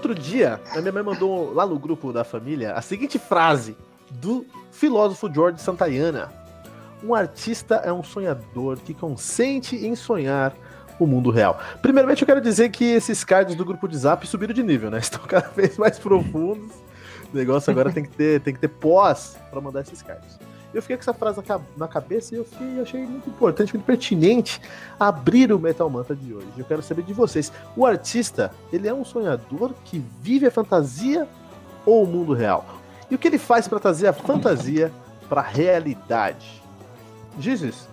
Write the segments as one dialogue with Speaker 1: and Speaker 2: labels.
Speaker 1: Outro dia, a minha mãe mandou lá no grupo da família a seguinte frase do filósofo George Santayana: Um artista é um sonhador que consente em sonhar o mundo real. Primeiramente, eu quero dizer que esses cards do grupo de Zap subiram de nível, né? Estão cada vez mais profundos. O negócio agora tem que ter, tem que ter pós para mandar esses cards. Eu fiquei com essa frase na cabeça e eu fiquei, achei muito importante, muito pertinente abrir o Metal Mantra de hoje. Eu quero saber de vocês. O artista, ele é um sonhador que vive a fantasia ou o mundo real? E o que ele faz para trazer a fantasia para a realidade? Jesus,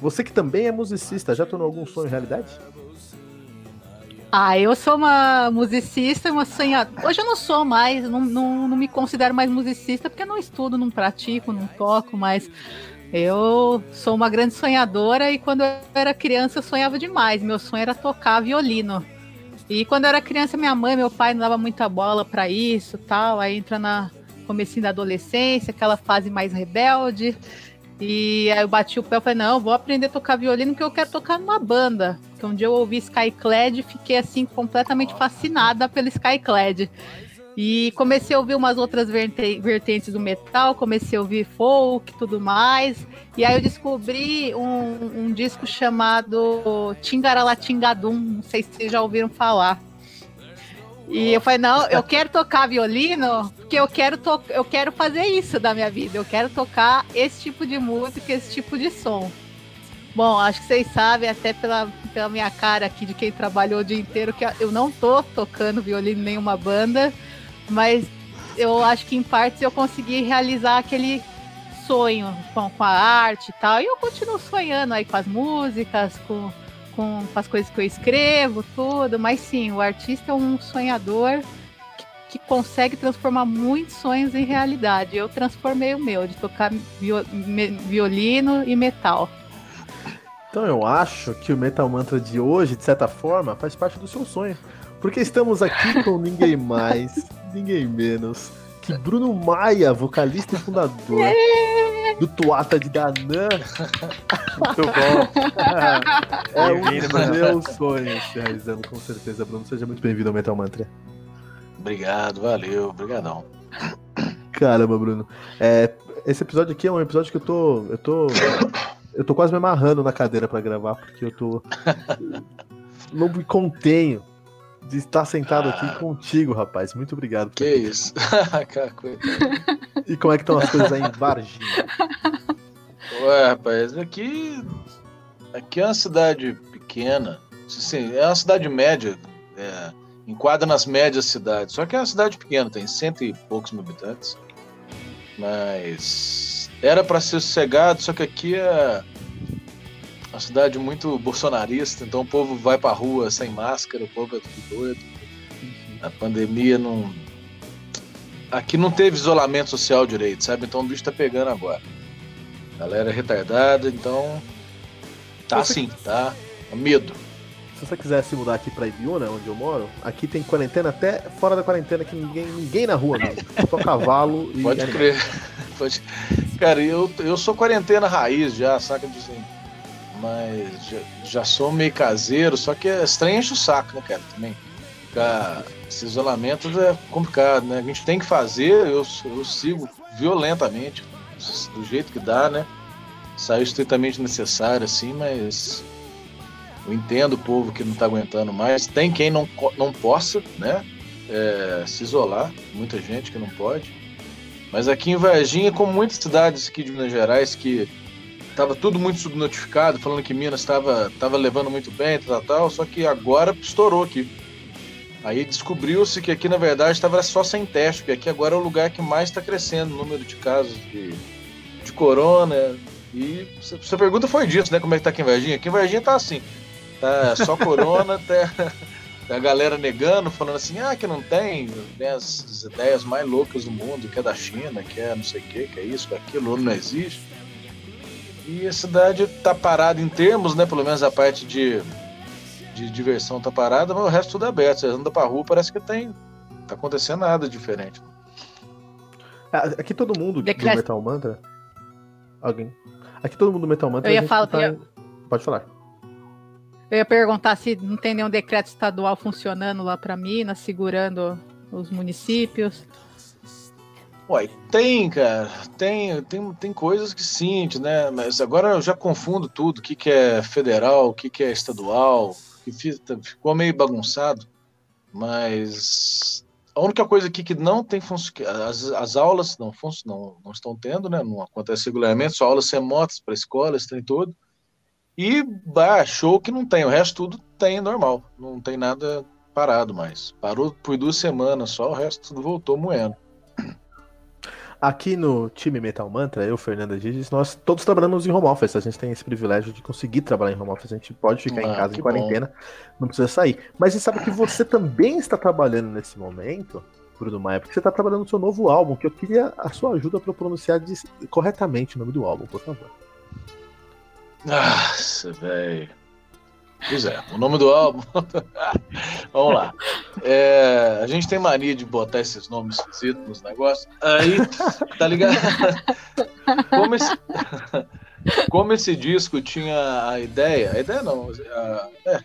Speaker 1: você que também é musicista, já tornou algum sonho realidade?
Speaker 2: Ah, eu sou uma musicista, uma sonhadora. Hoje eu não sou mais, não, não, não me considero mais musicista porque eu não estudo, não pratico, não toco, mas eu sou uma grande sonhadora e quando eu era criança eu sonhava demais. Meu sonho era tocar violino. E quando eu era criança, minha mãe, meu pai não dava muita bola para isso, tal. Aí entra na comecinho da adolescência, aquela fase mais rebelde. E aí eu bati o pé e falei, não, vou aprender a tocar violino porque eu quero tocar numa banda. Porque um dia eu ouvi Skyclad e fiquei assim completamente fascinada pelo Skyclad. E comecei a ouvir umas outras vertentes do metal, comecei a ouvir folk e tudo mais. E aí eu descobri um, um disco chamado Tingaralatingadum, não sei se vocês já ouviram falar. E eu falei, não, eu quero tocar violino porque eu quero, to eu quero fazer isso da minha vida. Eu quero tocar esse tipo de música, esse tipo de som. Bom, acho que vocês sabem, até pela, pela minha cara aqui de quem trabalhou o dia inteiro, que eu não tô tocando violino em nenhuma banda, mas eu acho que em partes eu consegui realizar aquele sonho com, com a arte e tal. E eu continuo sonhando aí com as músicas, com com, com as coisas que eu escrevo, tudo, mas sim, o artista é um sonhador que, que consegue transformar muitos sonhos em realidade. Eu transformei o meu, de tocar violino e metal.
Speaker 1: Então eu acho que o Metal Mantra de hoje, de certa forma, faz parte do seu sonho. Porque estamos aqui com ninguém mais, ninguém menos que Bruno Maia, vocalista e fundador do Tuata de Danã.
Speaker 3: Muito bom.
Speaker 1: é um dos meus sonhos se realizando, com certeza, Bruno. Seja muito bem-vindo ao Metal Mantra.
Speaker 3: Obrigado, valeu, obrigadão.
Speaker 1: Caramba, Bruno. É, esse episódio aqui é um episódio que eu tô. Eu tô. Eu tô quase me amarrando na cadeira para gravar, porque eu tô. Não me contenho de estar sentado ah. aqui contigo, rapaz. Muito obrigado.
Speaker 3: Que isso.
Speaker 1: e como é que estão as coisas aí em Varginha?
Speaker 3: Ué, rapaz, aqui. Aqui é uma cidade pequena. Assim, é uma cidade média. É, enquadra nas médias cidades. Só que é uma cidade pequena, tem cento e poucos mil habitantes. Mas era para ser sossegado, só que aqui é uma cidade muito bolsonarista, então o povo vai pra rua sem máscara, o povo é tudo doido. A pandemia não. Aqui não teve isolamento social direito, sabe? Então o bicho tá pegando agora. A galera é retardada, então. Tá assim, tá? Medo.
Speaker 1: Se você quiser se mudar aqui pra Ibiúna, onde eu moro, aqui tem quarentena até fora da quarentena, que ninguém, ninguém na rua mesmo. Só cavalo e.
Speaker 3: Pode crer. Pode... Cara, eu, eu sou quarentena raiz já, saca? De assim, mas já, já sou meio caseiro, só que é estranho enche o saco, né, cara, também. Ficar, esse isolamento é complicado, né? A gente tem que fazer, eu, eu sigo violentamente, do jeito que dá, né? Saiu estritamente necessário, assim, mas eu entendo o povo que não está aguentando mais. Tem quem não, não possa, né? É, se isolar, muita gente que não pode. Mas aqui em Varginha, como muitas cidades aqui de Minas Gerais que Tava tudo muito subnotificado, falando que Minas estava tava levando muito bem, tal, tal, só que agora estourou aqui. Aí descobriu-se que aqui, na verdade, estava só sem teste, porque aqui agora é o lugar que mais está crescendo o número de casos de, de corona. E sua pergunta foi disso, né? Como é que tá aqui em Varginha? Aqui em Varginha tá assim. Tá só corona, tá, a galera negando, falando assim, ah, que não tem, tem as ideias mais loucas do mundo, que é da China, que é não sei o que, que é isso, que é aquilo, não existe. E a cidade tá parada em termos, né? Pelo menos a parte de, de diversão tá parada, mas o resto tudo é aberto. Você anda pra rua, parece que tem. Tá acontecendo nada diferente.
Speaker 1: Ah, aqui todo mundo do Metal Mantra. Alguém. Aqui todo mundo do Metal Mantra.
Speaker 2: Eu ia falar. Tá...
Speaker 1: Eu... Pode falar.
Speaker 2: Eu ia perguntar se não tem nenhum decreto estadual funcionando lá para Minas, segurando os municípios.
Speaker 3: Uai, tem, cara. Tem, tem, tem coisas que sim, né? Mas agora eu já confundo tudo. O que, que é federal, o que, que é estadual. Que ficou meio bagunçado. Mas a única coisa aqui que não tem as, as aulas não, não, não estão tendo, né? Não acontece regularmente, só aulas remotas para escolas, tem todo. E show que não tem, o resto tudo tem normal, não tem nada parado mais. Parou por duas semanas só, o resto tudo voltou moendo.
Speaker 1: Aqui no time Metal Mantra, eu, Fernanda Giges, nós todos trabalhamos em home office. A gente tem esse privilégio de conseguir trabalhar em home office. A gente pode ficar ah, em casa em quarentena, bom. não precisa sair. Mas você sabe que você também está trabalhando nesse momento, Bruno Maia, porque você está trabalhando no seu novo álbum, que eu queria a sua ajuda para pronunciar corretamente o nome do álbum, por favor.
Speaker 3: Nossa, velho. Pois é, o nome do álbum. Vamos lá. É, a gente tem mania de botar esses nomes esquisitos nos negócios. Aí, tá ligado? Como esse, como esse disco tinha a ideia, a ideia não, a, é,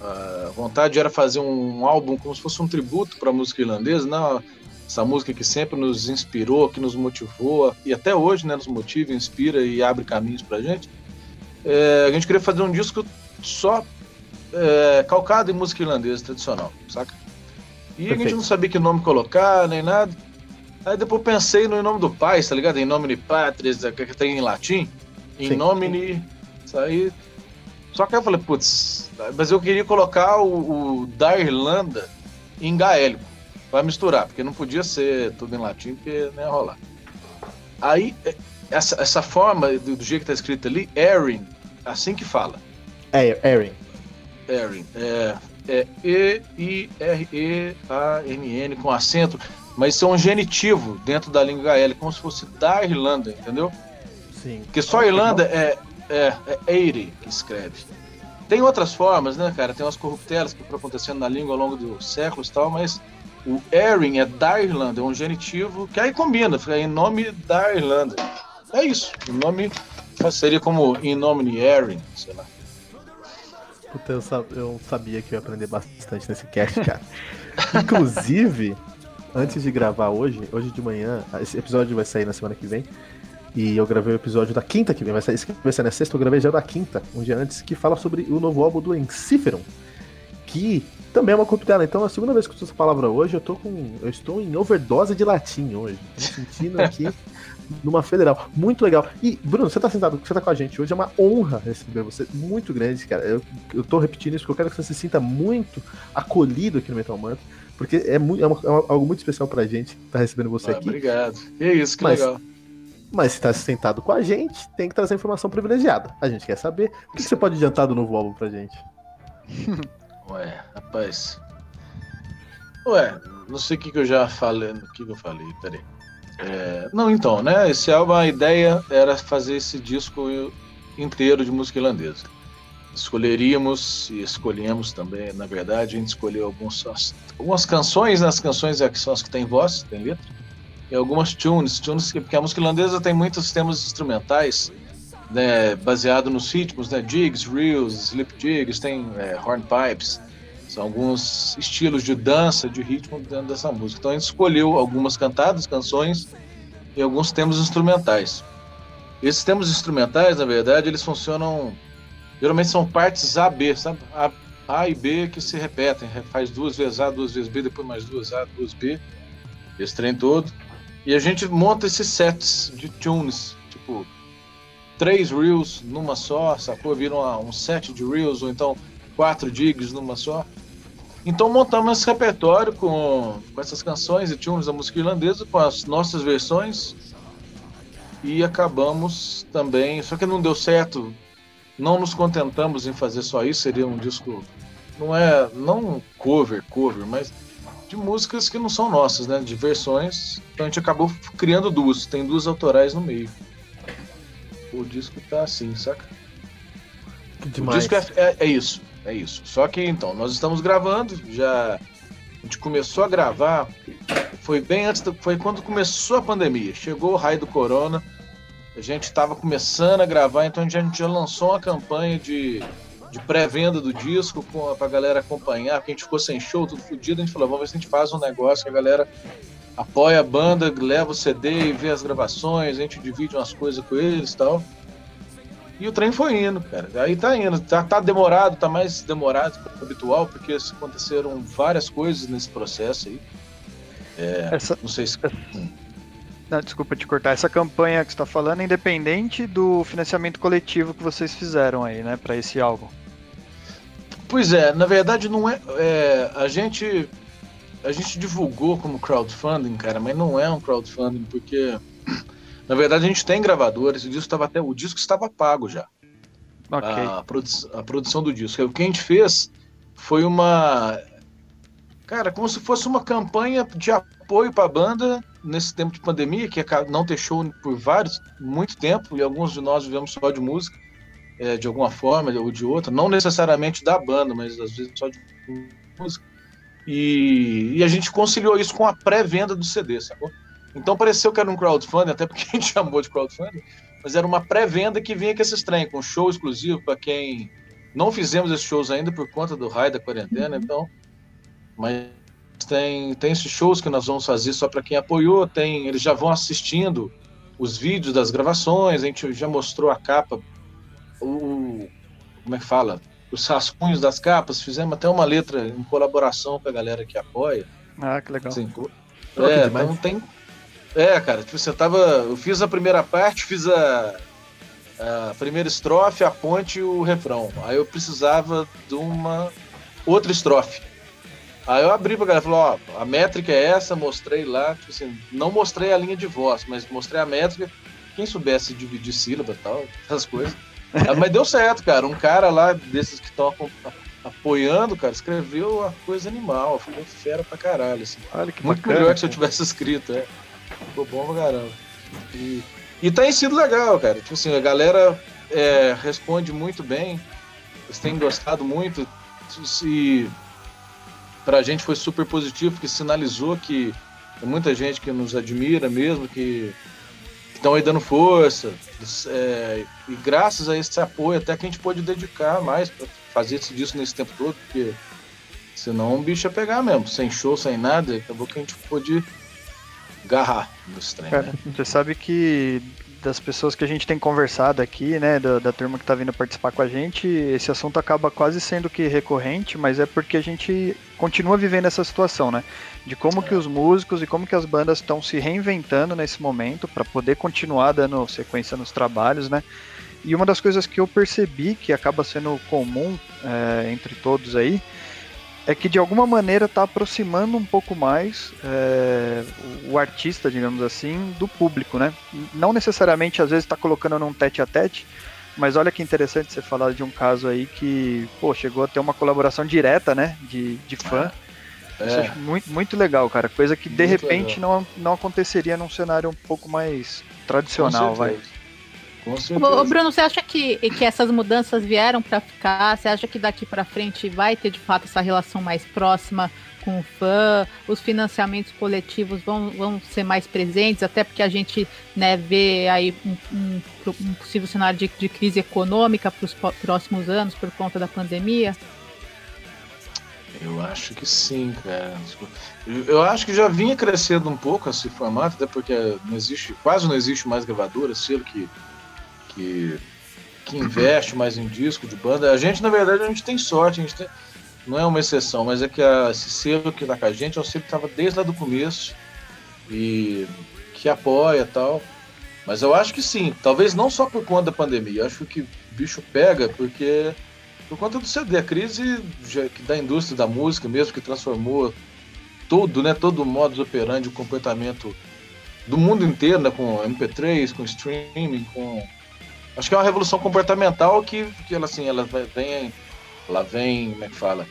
Speaker 3: a vontade era fazer um álbum como se fosse um tributo para a música irlandesa, não, essa música que sempre nos inspirou, que nos motivou e até hoje né, nos motiva, inspira e abre caminhos para gente. É, a gente queria fazer um disco só é, calcado em música irlandesa tradicional, saca? E Perfeito. a gente não sabia que nome colocar, nem nada. Aí depois pensei no nome do pai, tá ligado? Em nome de patris, que tem em latim. Em nome. Isso aí. Só que aí eu falei, putz, mas eu queria colocar o, o da Irlanda em gaélico, pra misturar, porque não podia ser tudo em latim, porque não ia rolar. Aí, é, essa, essa forma, do, do jeito que tá escrito ali, Erin, assim que fala.
Speaker 1: É, Erin.
Speaker 3: Erin. É, é E-I-R-E-A-N-N com acento, mas isso é um genitivo dentro da língua gaélica, como se fosse da Irlanda, entendeu?
Speaker 1: Sim.
Speaker 3: Porque só a Irlanda é, é, é Eire que escreve. Tem outras formas, né, cara? Tem umas corruptelas que foram acontecendo na língua ao longo dos séculos e tal, mas o Erin é da Irlanda, é um genitivo que aí combina, fica em nome da Irlanda. É isso. O nome seria como in nomine Erin, sei lá.
Speaker 1: Puta, eu, eu sabia que eu ia aprender bastante nesse cast, cara. Inclusive, antes de gravar hoje, hoje de manhã, esse episódio vai sair na semana que vem. E eu gravei o episódio da quinta que vem, vai sair, esse que vai sair na sexta, eu gravei já da quinta, um dia antes, que fala sobre o novo álbum do Enciferum, que também é uma corruptela. Então, a segunda vez que eu uso essa palavra hoje, eu tô com. Eu estou em overdose de latim hoje. Tô sentindo aqui numa federal. Muito legal. E, Bruno, você tá sentado, você tá com a gente hoje, é uma honra receber você. Muito grande, cara. Eu, eu tô repetindo isso porque eu quero que você se sinta muito acolhido aqui no Metal Mantra. Porque é, muito, é, uma, é uma, algo muito especial pra gente estar tá recebendo você ah, aqui.
Speaker 3: Obrigado. E é isso, que Mas, legal.
Speaker 1: Mas se tá sentado com a gente, tem que trazer informação privilegiada. A gente quer saber. O que, que você pode adiantar do novo álbum pra gente?
Speaker 3: Ué, rapaz. Ué, não sei o que, que eu já falei. O que, que eu falei? Peraí. É, não, então, né? Esse álbum, a ideia era fazer esse disco inteiro de música irlandesa. Escolheríamos e escolhemos também, na verdade, a gente escolheu alguns, algumas canções, né? as canções é são as que têm voz, tem letra, e algumas tunes, tunes porque a música irlandesa tem muitos temas instrumentais, né, baseado nos ritmos, né, jigs, reels, slip jigs, tem é, hornpipes, são alguns estilos de dança, de ritmo dentro dessa música. Então a gente escolheu algumas cantadas, canções e alguns temas instrumentais. Esses temas instrumentais, na verdade, eles funcionam. Geralmente são partes A, B, sabe? A, a e B que se repetem. Faz duas vezes A, duas vezes B, depois mais duas A, duas B. Esse trem todo. E a gente monta esses sets de tunes, tipo, três reels numa só, sacou? Vira um set de reels, ou então quatro digs numa só. Então montamos esse repertório com, com essas canções e tunes da música irlandesa, com as nossas versões. E acabamos também. Só que não deu certo. Não nos contentamos em fazer só isso, seria um disco não é não cover, cover, mas de músicas que não são nossas, né? De versões. Então a gente acabou criando duas, tem duas autorais no meio. O disco tá assim, saca? Que demais. O disco é, é, é isso, é isso. Só que então, nós estamos gravando, já a gente começou a gravar, foi bem antes, do, foi quando começou a pandemia. Chegou o raio do corona, a gente estava começando a gravar, então a gente já lançou uma campanha de, de pré-venda do disco para a galera acompanhar, porque a gente ficou sem show, tudo fodido. A gente falou, vamos ver se a gente faz um negócio que a galera apoia a banda, leva o CD e vê as gravações, a gente divide umas coisas com eles e tal. E o trem foi indo, cara. Aí tá indo. Tá, tá demorado, tá mais demorado que o habitual, porque aconteceram várias coisas nesse processo aí. É, Essa... Não sei se. Hum.
Speaker 4: Não, desculpa te cortar. Essa campanha que você está falando é independente do financiamento coletivo que vocês fizeram aí, né, para esse álbum.
Speaker 3: Pois é, na verdade não é, é, a gente a gente divulgou como crowdfunding, cara, mas não é um crowdfunding porque na verdade a gente tem gravadores, o disco estava até o disco estava pago já. Okay. A, produ a produção do disco. O que a gente fez foi uma cara, como se fosse uma campanha de apoio para a banda nesse tempo de pandemia, que não ter show por vários, muito tempo, e alguns de nós vivemos só de música, é, de alguma forma ou de outra, não necessariamente da banda, mas às vezes só de música. E, e a gente conciliou isso com a pré-venda do CD, sacou? Então pareceu que era um crowdfunding, até porque a gente chamou de crowdfunding, mas era uma pré-venda que vinha com esses trem, com show exclusivo para quem não fizemos esses shows ainda por conta do raio da quarentena, então, mas tem, tem esses shows que nós vamos fazer só para quem apoiou, tem, eles já vão assistindo os vídeos das gravações, a gente já mostrou a capa, o, como é que fala? Os rascunhos das capas, fizemos até uma letra em colaboração com a galera que apoia.
Speaker 4: Ah, que legal. Assim,
Speaker 3: é, então tem. É, cara, tipo, você tava. Eu fiz a primeira parte, fiz a, a primeira estrofe, a ponte e o refrão. Aí eu precisava de uma outra estrofe. Aí eu abri pra galera, falou, ó, a métrica é essa, mostrei lá, tipo assim, não mostrei a linha de voz, mas mostrei a métrica, quem soubesse dividir sílaba e tal, essas coisas. mas deu certo, cara, um cara lá desses que estão apoiando, cara, escreveu uma coisa animal, ficou fera pra caralho, assim. Olha que Muito bacana, melhor que se eu tivesse escrito, é. Ficou bom pra caramba. E, e tem sido legal, cara, tipo assim, a galera é, responde muito bem, eles têm gostado muito, e para a gente foi super positivo, porque sinalizou que tem muita gente que nos admira mesmo, que estão aí dando força. É, e graças a esse apoio, até que a gente pôde dedicar mais para fazer esse disco nesse tempo todo, porque senão o bicho ia pegar mesmo, sem show, sem nada, acabou que a gente pôde agarrar nos treinos.
Speaker 4: Né? Você sabe que das pessoas que a gente tem conversado aqui, né, da, da turma que está vindo participar com a gente, esse assunto acaba quase sendo que recorrente, mas é porque a gente continua vivendo essa situação, né, de como que os músicos e como que as bandas estão se reinventando nesse momento para poder continuar dando sequência nos trabalhos, né, e uma das coisas que eu percebi que acaba sendo comum é, entre todos aí é que de alguma maneira está aproximando um pouco mais é, o artista, digamos assim, do público, né? Não necessariamente às vezes está colocando num tete a tete, mas olha que interessante você falar de um caso aí que, pô, chegou a ter uma colaboração direta, né, de, de fã. É. Isso acho muito, muito legal, cara. Coisa que de muito repente não, não aconteceria num cenário um pouco mais tradicional, vai.
Speaker 2: Ô, Bruno, você acha que, que essas mudanças vieram para ficar? Você acha que daqui para frente vai ter de fato essa relação mais próxima com o fã? Os financiamentos coletivos vão, vão ser mais presentes, até porque a gente né, vê aí um, um, um possível cenário de, de crise econômica para os próximos anos por conta da pandemia?
Speaker 3: Eu acho que sim, cara. Eu acho que já vinha crescendo um pouco esse formato, até porque não existe, quase não existe mais gravadora, selo que que, que investe mais em disco de banda. A gente, na verdade, a gente tem sorte, a gente tem, não é uma exceção, mas é que a, esse selo que tá com a gente é um selo que estava desde lá do começo e que apoia e tal. Mas eu acho que sim, talvez não só por conta da pandemia, eu acho que o bicho pega porque por conta do CD, a crise da indústria da música mesmo, que transformou tudo, né, todo o modus operandi, o comportamento do mundo inteiro, né, com MP3, com streaming, com Acho que é uma revolução comportamental que, que ela, assim, ela vem ela vem, como é que fala,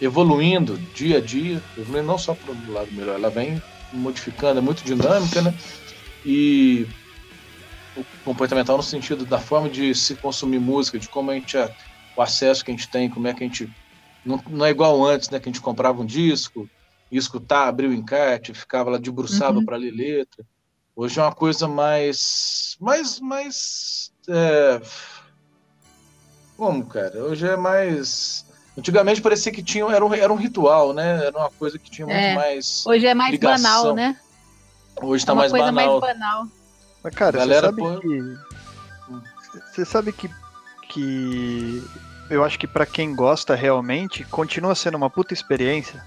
Speaker 3: evoluindo dia a dia, evoluindo não só para o lado melhor, ela vem modificando, é muito dinâmica, né? E o comportamental no sentido da forma de se consumir música, de como a gente o acesso que a gente tem, como é que a gente não, não é igual antes, né? Que a gente comprava um disco, ia escutar, abria o encarte, ficava lá debruçava uhum. para ler letra. Hoje é uma coisa mais, mais, mais é... como, cara? Hoje é mais Antigamente parecia que tinha, era, um, era um ritual, né? Era uma coisa que tinha muito é. mais.
Speaker 2: Hoje é mais ligação. banal, né?
Speaker 3: Hoje tá é mais coisa banal. mais banal.
Speaker 4: Mas, cara, Galera, você sabe pô... que. Você sabe que. que eu acho que para quem gosta realmente, continua sendo uma puta experiência.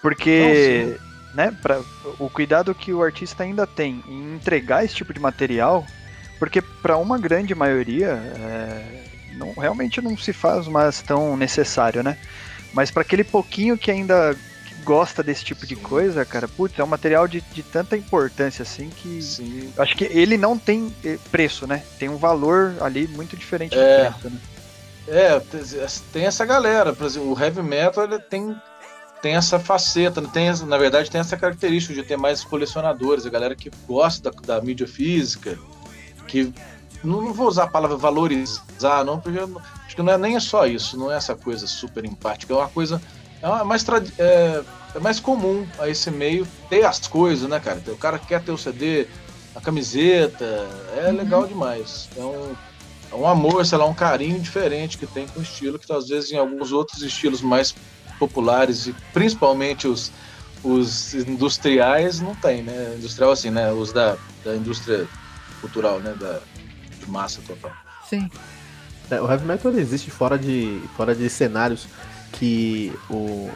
Speaker 4: Porque. Não, né, pra, o cuidado que o artista ainda tem em entregar esse tipo de material, porque para uma grande maioria, é, não, realmente não se faz mais tão necessário, né? Mas para aquele pouquinho que ainda gosta desse tipo de coisa, cara, putz, é um material de, de tanta importância assim que Sim. acho que ele não tem eh, preço, né? Tem um valor ali muito diferente
Speaker 3: é, do preço, né? É, tem essa galera, por exemplo, o heavy metal tem tem essa faceta, né? tem, na verdade tem essa característica de ter mais colecionadores, a galera que gosta da, da mídia física, que não, vou usar a palavra valorizar, não, porque acho que não é nem só isso, não é essa coisa super empática, é uma coisa é uma, mais é, é, mais comum a esse meio ter as coisas, né, cara? O cara quer ter o CD, a camiseta, é uhum. legal demais. É um, é um amor, sei lá, um carinho diferente que tem com o estilo, que às vezes em alguns outros estilos mais populares, e principalmente os, os industriais, não tem, né? Industrial assim, né? Os da, da indústria cultural, né? Da, de massa total.
Speaker 2: Sim.
Speaker 1: É, o heavy metal existe fora de, fora de cenários que o.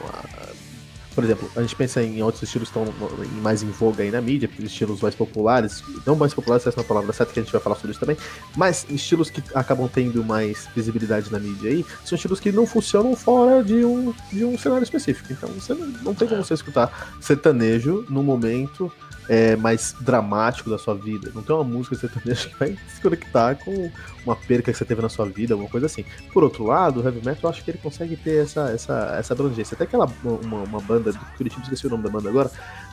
Speaker 1: Por exemplo, a gente pensa em outros estilos que estão mais em voga aí na mídia, estilos mais populares, não mais populares, essa é uma palavra certa que a gente vai falar sobre isso também, mas estilos que acabam tendo mais visibilidade na mídia aí, são estilos que não funcionam fora de um, de um cenário específico. Então você não, não tem como você escutar sertanejo no momento é, mais dramático da sua vida. Não tem uma música sertaneja que vai se conectar com uma perca que você teve na sua vida, alguma coisa assim. Por outro lado, o heavy metal eu acho que ele consegue ter essa, essa, essa abrangência. Até aquela uma, uma banda do Curitiba, esqueci o nome da banda agora,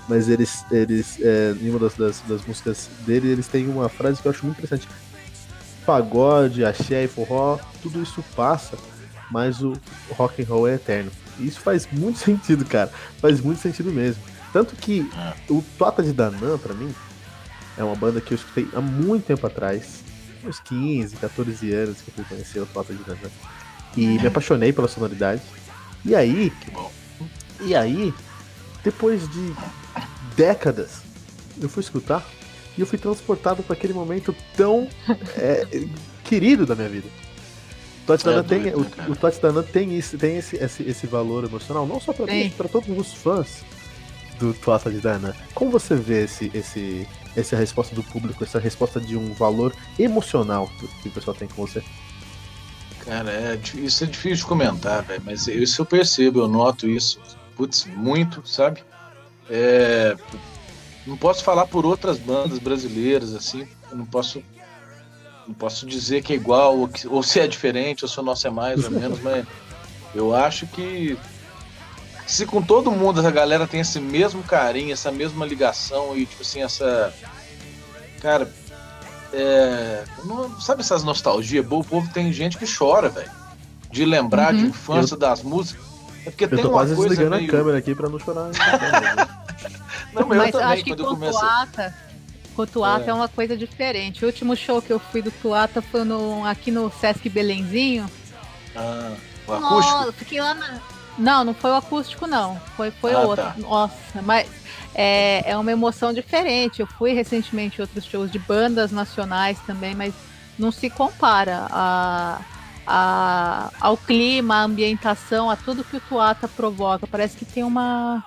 Speaker 1: mas eles, eles é, em uma das, das, das músicas dele, eles têm uma frase que eu acho muito interessante. Pagode, axé e forró, tudo isso passa, mas o rock and roll é eterno. E isso faz muito sentido, cara. Faz muito sentido mesmo. Tanto que o Tota de Danã, pra mim, é uma banda que eu escutei há muito tempo atrás. Uns 15, 14 anos que eu fui conhecer o Tota de Danã. E me apaixonei pela sonoridade. E aí. E aí, depois de décadas, eu fui escutar e eu fui transportado para aquele momento tão é, querido da minha vida. O Totti é, tem, o, o Totti tem, isso, tem esse, esse, esse valor emocional, não só para mim, para todos os fãs do Tuata de Dana. Como você vê esse, esse, essa resposta do público, essa resposta de um valor emocional que o pessoal tem com você?
Speaker 3: Cara, é, isso é difícil de comentar, véio, mas isso eu percebo, eu noto isso, putz, muito, sabe? É, não posso falar por outras bandas brasileiras, assim, não posso não posso dizer que é igual, ou, que, ou se é diferente, ou se o nosso é mais ou menos, mas eu acho que se com todo mundo essa galera tem esse mesmo carinho, essa mesma ligação e, tipo assim, essa. Cara, é. Não, sabe essas nostalgias? O povo tem gente que chora, velho. De lembrar uhum. de infância eu... das músicas. É porque
Speaker 1: eu
Speaker 3: tem
Speaker 1: tô
Speaker 3: uma
Speaker 1: quase
Speaker 3: coisa
Speaker 1: desligando
Speaker 3: meio...
Speaker 1: a câmera aqui pra não chorar.
Speaker 2: não, mas, mas eu também, acho que quando com eu Tuata, com Tuata é. é. uma coisa diferente. O último show que eu fui do Tuata foi no, aqui no Sesc Belenzinho.
Speaker 3: Ah, o acústico? Oh,
Speaker 2: fiquei lá na... Não, não foi o acústico, não. Foi, foi ah, outro. Tá. Nossa, mas é, é uma emoção diferente. Eu fui recentemente em outros shows de bandas nacionais também, mas não se compara a, a, ao clima, à ambientação, a tudo que o Tuata provoca. Parece que tem uma.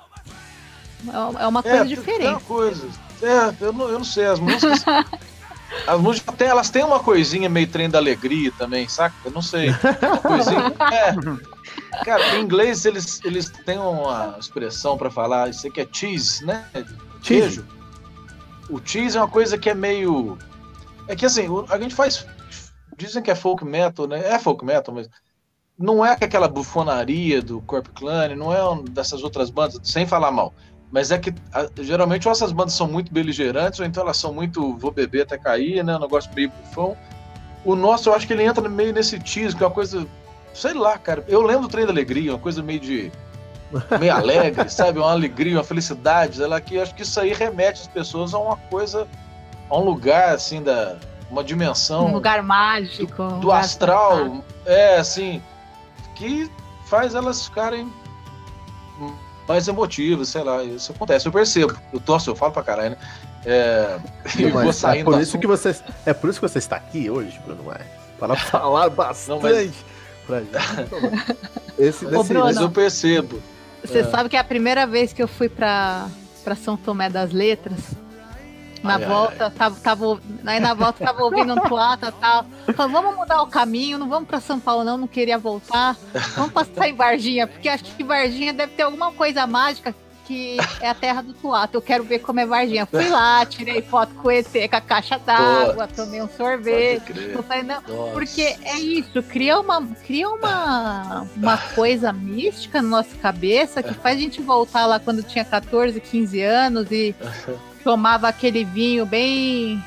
Speaker 2: É uma é coisa é, diferente. Tem uma
Speaker 3: coisa. É, eu não, eu não sei, as músicas. As músicas até elas têm uma coisinha meio trem da alegria também, saca? Eu não sei. Uma coisinha. É, Cara, em inglês eles, eles têm uma expressão para falar, isso aqui é cheese, né? Queijo. O cheese é uma coisa que é meio. É que assim, a gente faz. Dizem que é folk metal, né? É folk metal, mas. não é aquela bufonaria do Corp Clan, não é um dessas outras bandas, sem falar mal. Mas é que a, geralmente ou essas bandas são muito beligerantes, ou então elas são muito vou beber até cair, né? Um negócio meio bufão. O nosso, eu acho que ele entra meio nesse tease, que é uma coisa. Sei lá, cara. Eu lembro do trem da alegria, uma coisa meio de. meio alegre, sabe? Uma alegria, uma felicidade. Sei lá, que acho que isso aí remete as pessoas a uma coisa. a um lugar, assim, da. uma dimensão.
Speaker 2: Um lugar mágico.
Speaker 3: Do, do astral. É, assim. Que faz elas ficarem mais emotivas, sei lá, isso acontece, eu percebo. Eu torço, eu falo pra caralho, né? É,
Speaker 1: eu vou saindo é por isso que você É por isso que você está aqui hoje, Bruno Maia. Para falar bastante não, mas... pra gente.
Speaker 3: Esse, Ô, Bruno, mas eu percebo.
Speaker 2: Você é. sabe que é a primeira vez que eu fui pra, pra São Tomé das Letras. Na ai, volta, ai. Tava, tava, aí na volta tava ouvindo um tuata e tal. Falei, vamos mudar o caminho, não vamos pra São Paulo, não, não queria voltar. Vamos passar em Varginha, porque acho que Varginha deve ter alguma coisa mágica que é a terra do Tuato. Eu quero ver como é Varginha. Fui lá, tirei foto com o ET, com a caixa d'água, tomei um sorvete. Falei, não, porque é isso, cria uma, cria uma, uma coisa mística na nossa cabeça que faz a gente voltar lá quando tinha 14, 15 anos e tomava aquele vinho bem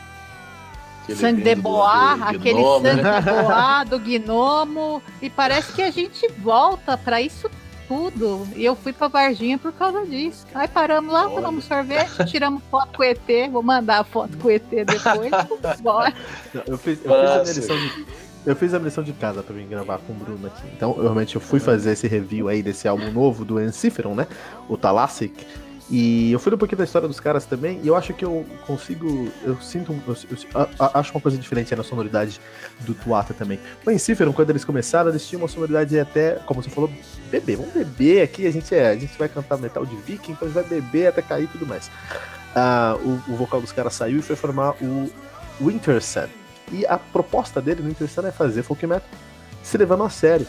Speaker 2: aquele sangue de boa, aquele sangue né? de boa do gnomo, e parece que a gente volta para isso tudo. E eu fui pra Varginha por causa disso. Aí paramos lá, Olha. tomamos sorvete, tiramos foto com o ET. Vou mandar a foto com o ET depois. Bora.
Speaker 1: Eu fiz, eu fiz a minha lição de. Eu fiz a lição de casa pra vir gravar com o Bruno aqui. Então, realmente, eu fui fazer esse review aí desse álbum novo do Enciferon, né? O Thalassic. E eu fui um pouquinho da história dos caras também, e eu acho que eu consigo. Eu sinto. Eu, eu, eu, acho uma coisa diferente na sonoridade do Tuata também. O Enciferum, quando eles começaram, eles tinham uma sonoridade até, como você falou, beber. Vamos beber aqui, a gente, é, a gente vai cantar metal de viking, então a gente vai beber até cair e tudo mais. Ah, o, o, vocal dos caras saiu e foi formar o Winter Sun. E a proposta dele no Winter Sun é fazer folk metal se levando a sério.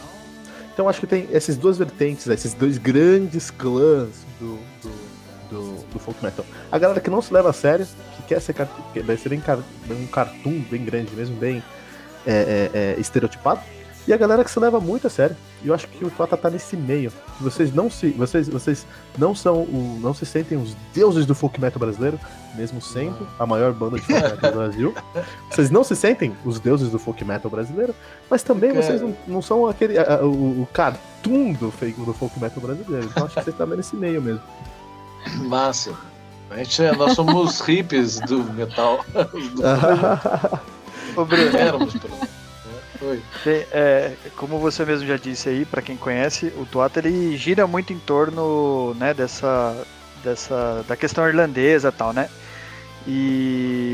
Speaker 1: Então acho que tem essas duas vertentes, esses dois grandes clãs do, do do, folk metal. A galera que não se leva a sério, que quer ser, que vai ser bem, um cartoon bem grande mesmo, bem é, é, é, estereotipado. E a galera que se leva muito a sério. E eu acho que o Tota tá nesse meio. Vocês não se. Vocês, vocês não são o, não se sentem os deuses do folk metal brasileiro, mesmo sendo a maior banda de folk metal do Brasil. Vocês não se sentem os deuses do folk metal brasileiro, mas também vocês não, não são aquele. A, a, o, o cartoon do, do folk metal brasileiro. Então acho que vocês estão nesse meio mesmo.
Speaker 3: Massa. A gente, é, nós somos hippies do metal.
Speaker 4: Ô, Bruno. Éramos, Oi. É, como você mesmo já disse aí, para quem conhece, o Tuata ele gira muito em torno né, dessa, dessa da questão irlandesa e tal, né? E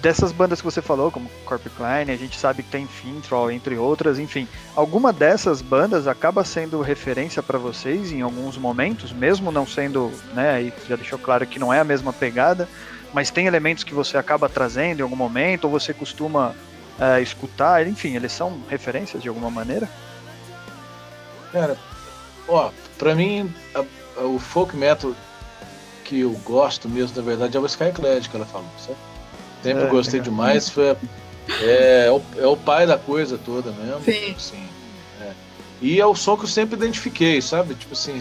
Speaker 4: dessas bandas que você falou, como Corp Klein, a gente sabe que tem Fintroll, entre outras, enfim. Alguma dessas bandas acaba sendo referência para vocês em alguns momentos, mesmo não sendo, né, aí já deixou claro que não é a mesma pegada, mas tem elementos que você acaba trazendo em algum momento, ou você costuma é, escutar, enfim, eles são referências de alguma maneira?
Speaker 3: Cara, ó, pra mim, a, a, o folk metal que eu gosto mesmo, na verdade, é o Skyclad que ela falou, certo? Sempre é, gostei demais. Foi, é, é, o, é o pai da coisa toda mesmo. Sim. Assim, é. E é o som que eu sempre identifiquei, sabe? Tipo assim,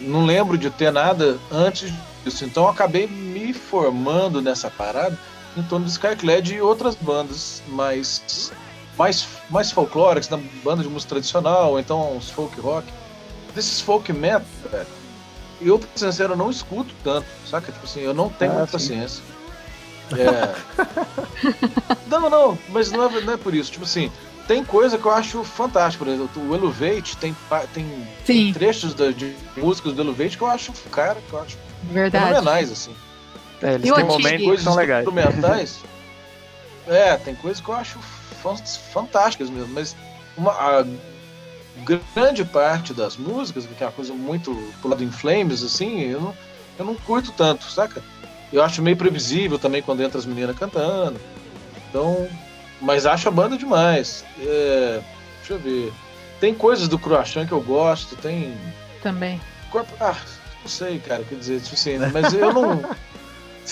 Speaker 3: não lembro de ter nada antes disso. Então eu acabei me formando nessa parada em torno do Skyclad e outras bandas mais, mais, mais folclóricas, da banda de música tradicional, ou então uns folk rock. Desses folk metal, velho, eu, pra ser sincero, não escuto tanto, saca? Tipo assim, eu não tenho ah, muita paciência. É. não, não, mas não é, não é por isso. Tipo assim, tem coisa que eu acho fantástico. Por exemplo, o Elevate tem, tem trechos da, de músicas do Elevate que eu acho, cara, que eu acho
Speaker 2: Verdade.
Speaker 3: fenomenais, assim.
Speaker 4: É, eles têm momentos coisas são legais.
Speaker 3: instrumentais. é, tem coisas que eu acho fantásticas mesmo, mas uma, a grande parte das músicas, que é uma coisa muito pro lado em flames, assim, eu não, eu não curto tanto, saca? Eu acho meio previsível também quando entra as meninas cantando. Então, mas acho a banda demais. É, deixa eu ver. Tem coisas do Croachan que eu gosto, tem.
Speaker 2: Também.
Speaker 3: Corpo, ah, não sei, cara, quer dizer, tipo assim, mas eu não.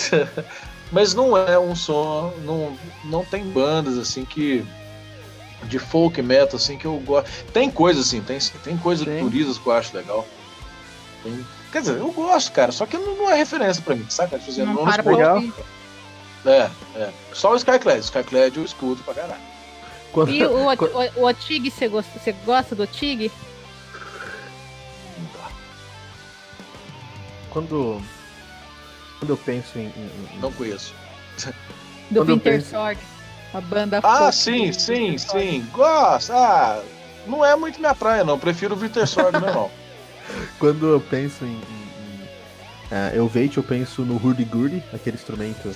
Speaker 3: mas não é um som, não, não tem bandas assim que de folk metal, assim, que eu gosto. Tem coisa, assim, tem, tem coisa de turistas que eu acho legal. Tem... Quer dizer, eu gosto, cara, só que não, não é referência pra mim, saca? Tipo,
Speaker 2: não, não para legal.
Speaker 3: É, é. Só o Skyclad. Skyclad eu escuto pra caralho.
Speaker 2: Quando, e o, o, o Otig, você gosta, você gosta do Otig?
Speaker 1: Quando, quando eu penso em. em,
Speaker 3: em... Não conheço.
Speaker 2: Do Winter penso... Sword, a banda
Speaker 3: Ah, sim, sim, sim. Gosto. Ah, não é muito minha praia, não. Prefiro o Winter Sword, não.
Speaker 1: Quando eu penso em. em, em uh, eu vejo, eu penso no hurdy-gurdy, aquele instrumento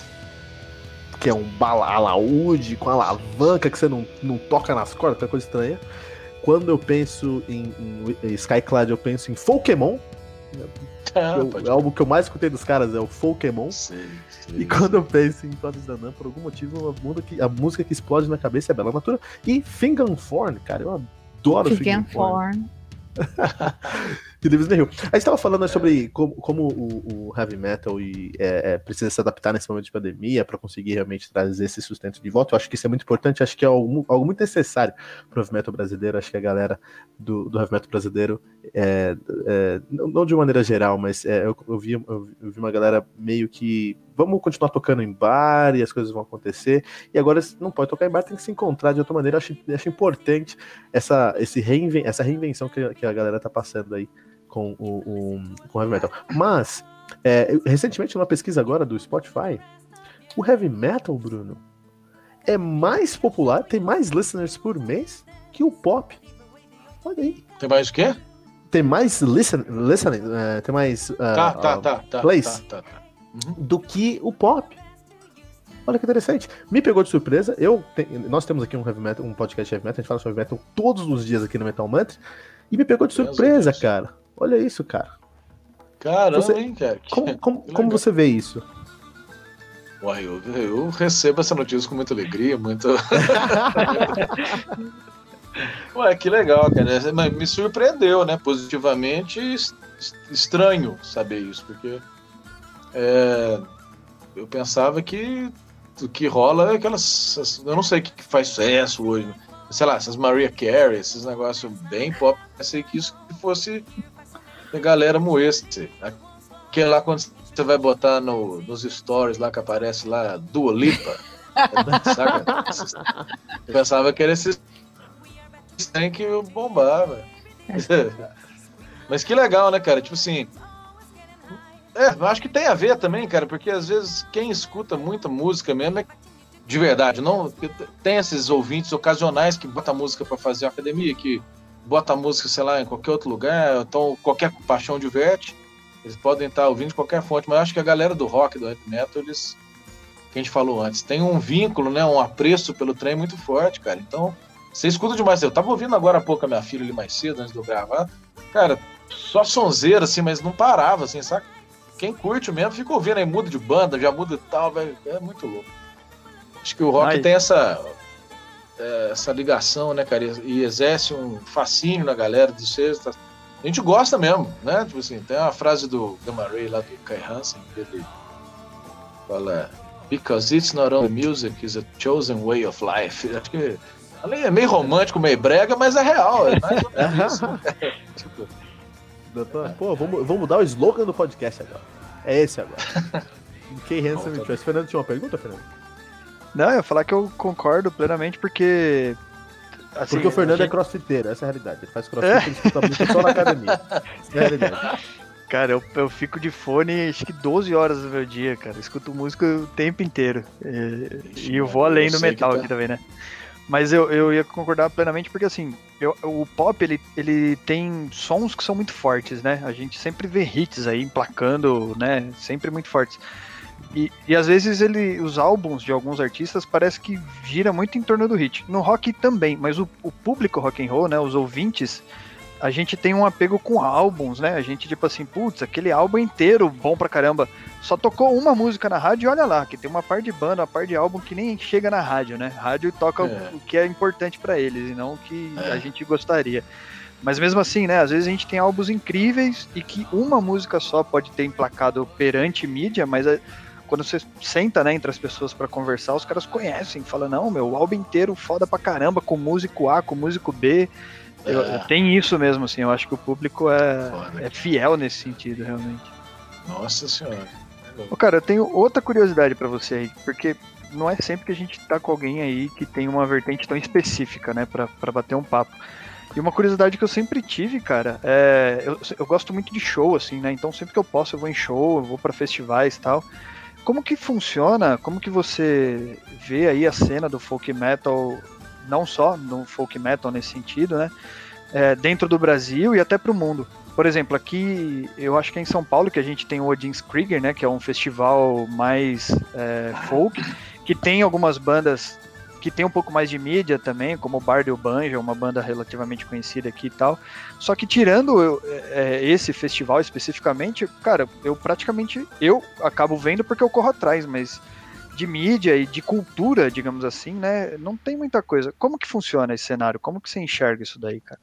Speaker 1: que é um balaúde com alavanca que você não, não toca nas cordas, que é coisa estranha. Quando eu penso em, em Skyclad, eu penso em Pokémon. Ah, o álbum que eu mais escutei dos caras é o Pokémon. E quando eu penso em Todos da por algum motivo, a música, que, a música que explode na cabeça é Bela Natura. E Finganforn, cara, eu adoro Finganforn. que Lives in A gente tava falando sobre como, como o, o, heavy metal e, é, é, precisa se adaptar nesse momento de pandemia para conseguir realmente trazer esse sustento de volta. Eu acho que isso é muito importante, acho que é algo, algo muito necessário para o heavy metal brasileiro. Acho que a galera do, do heavy metal brasileiro, é, é não de maneira geral, mas é, eu, eu, vi, eu vi uma galera meio que vamos continuar tocando em bar e as coisas vão acontecer. E agora não pode tocar em bar, tem que se encontrar de outra maneira. Eu acho, acho importante essa, esse reinven essa reinvenção que, que, a galera tá passando aí com o, o com heavy metal. Mas, é, recentemente, numa pesquisa agora do Spotify, o heavy metal, Bruno, é mais popular, tem mais listeners por mês que o pop. Olha aí.
Speaker 3: Tem mais o quê?
Speaker 1: Tem mais listen, listening, uh, tem mais uh,
Speaker 3: tá, tá, tá, tá, plays. Tá, tá, tá
Speaker 1: uhum. do que o pop. Olha que interessante. Me pegou de surpresa. Eu te... Nós temos aqui um heavy metal, um podcast de heavy metal, a gente fala sobre heavy metal todos os dias aqui no Metal Mantra. E me pegou de surpresa, cara. Olha isso, cara.
Speaker 3: Caramba, você... hein, cara.
Speaker 1: Como, como, como você vê isso?
Speaker 3: Uai, eu, eu recebo essa notícia com muita alegria, muito. Ué, que legal, cara. Mas me surpreendeu, né? Positivamente estranho saber isso, porque é, eu pensava que o que rola é aquelas. Eu não sei o que faz sucesso hoje. Sei lá, essas Maria Carey, esses negócios bem pop. Pensei que isso fosse galera moesse. Aquele lá quando você vai botar no, nos stories lá que aparece lá Dua Lipa. saca? Eu pensava que era esse trem que bombava. Mas que legal, né, cara? Tipo assim, é, eu acho que tem a ver também, cara, porque às vezes quem escuta muita música mesmo é de verdade, não tem esses ouvintes ocasionais que botam música para fazer academia, que bota música, sei lá, em qualquer outro lugar, então qualquer paixão diverte, eles podem estar ouvindo de qualquer fonte, mas eu acho que a galera do rock, do heavy metal, eles, que a gente falou antes, tem um vínculo, né, um apreço pelo trem muito forte, cara, então você escuta demais, eu tava ouvindo agora há pouco a minha filha ali mais cedo, antes de eu gravar, cara, só sonzeira, assim, mas não parava, assim, saca? quem curte mesmo fica ouvindo aí, muda de banda, já muda e tal, velho. É muito louco. Acho que o rock tem essa, essa ligação, né, cara? E exerce um fascínio na galera vocês. Tá? A gente gosta mesmo, né? Tipo assim, tem uma frase do Gamma Ray lá do Kai Hansen, que ele fala Because it's not only music, it's a chosen way of life. Acho que é meio romântico, meio brega, mas é real. É mais ou menos isso.
Speaker 1: tipo, Doutor, pô, vamos, vamos mudar o slogan do podcast agora. É esse agora. Kay Hansen e Choice. Fernando tinha uma pergunta, Fernando?
Speaker 4: Não, eu ia falar que eu concordo plenamente porque.
Speaker 1: Assim, porque o Fernando é gente... é crossfiteiro, essa é a realidade. Ele faz crossfit é? ele escuta música só na academia. Essa é a realidade.
Speaker 4: Cara, eu, eu fico de fone acho que 12 horas do meu dia, cara. Eu escuto música o tempo inteiro. E, e eu vou além do metal tá... aqui também, né? Mas eu, eu ia concordar plenamente porque, assim, eu, o pop, ele, ele tem sons que são muito fortes, né? A gente sempre vê hits aí emplacando, né? Sempre muito fortes. E, e às vezes ele, os álbuns de alguns artistas parece que gira muito em torno do hit. No rock também, mas o, o público rock and roll, né? Os ouvintes, a gente tem um apego com álbuns, né? A gente, tipo assim, putz, aquele álbum inteiro bom pra caramba. Só tocou uma música na rádio e olha lá, que tem uma par de banda, uma par de álbum que nem chega na rádio, né? Rádio toca é. o que é importante para eles e não o que é. a gente gostaria. Mas mesmo assim, né? Às vezes a gente tem álbuns incríveis e que uma música só pode ter emplacado perante mídia, mas quando você senta, né, entre as pessoas para conversar, os caras conhecem, fala não, meu, o álbum inteiro foda pra caramba, com músico A, com músico B. Eu,
Speaker 3: É.
Speaker 4: tem isso mesmo, assim, eu acho que o público é, é fiel nesse sentido, realmente.
Speaker 3: Nossa senhora.
Speaker 4: Ô, cara, eu tenho outra curiosidade pra você aí, porque não é sempre que a gente tá com alguém aí que tem uma vertente tão específica, né, pra, pra bater um papo. E uma curiosidade que eu sempre tive, cara, é. Eu, eu gosto muito de show, assim, né? Então sempre que eu posso eu vou em show, eu vou pra festivais e tal. Como que funciona? Como que você vê aí a cena do folk metal, não só no folk metal nesse sentido, né? É, dentro do Brasil e até pro mundo. Por exemplo, aqui eu acho que é em São Paulo que a gente tem o Odins Krieger, né? Que é um festival mais é, folk, que tem algumas bandas que tem um pouco mais de mídia também, como o Bard e o Banjo, uma banda relativamente conhecida aqui e tal. Só que tirando eu, é, esse festival especificamente, cara, eu praticamente eu acabo vendo porque eu corro atrás, mas de mídia e de cultura, digamos assim, né, não tem muita coisa. Como que funciona esse cenário? Como que você enxerga isso daí, cara?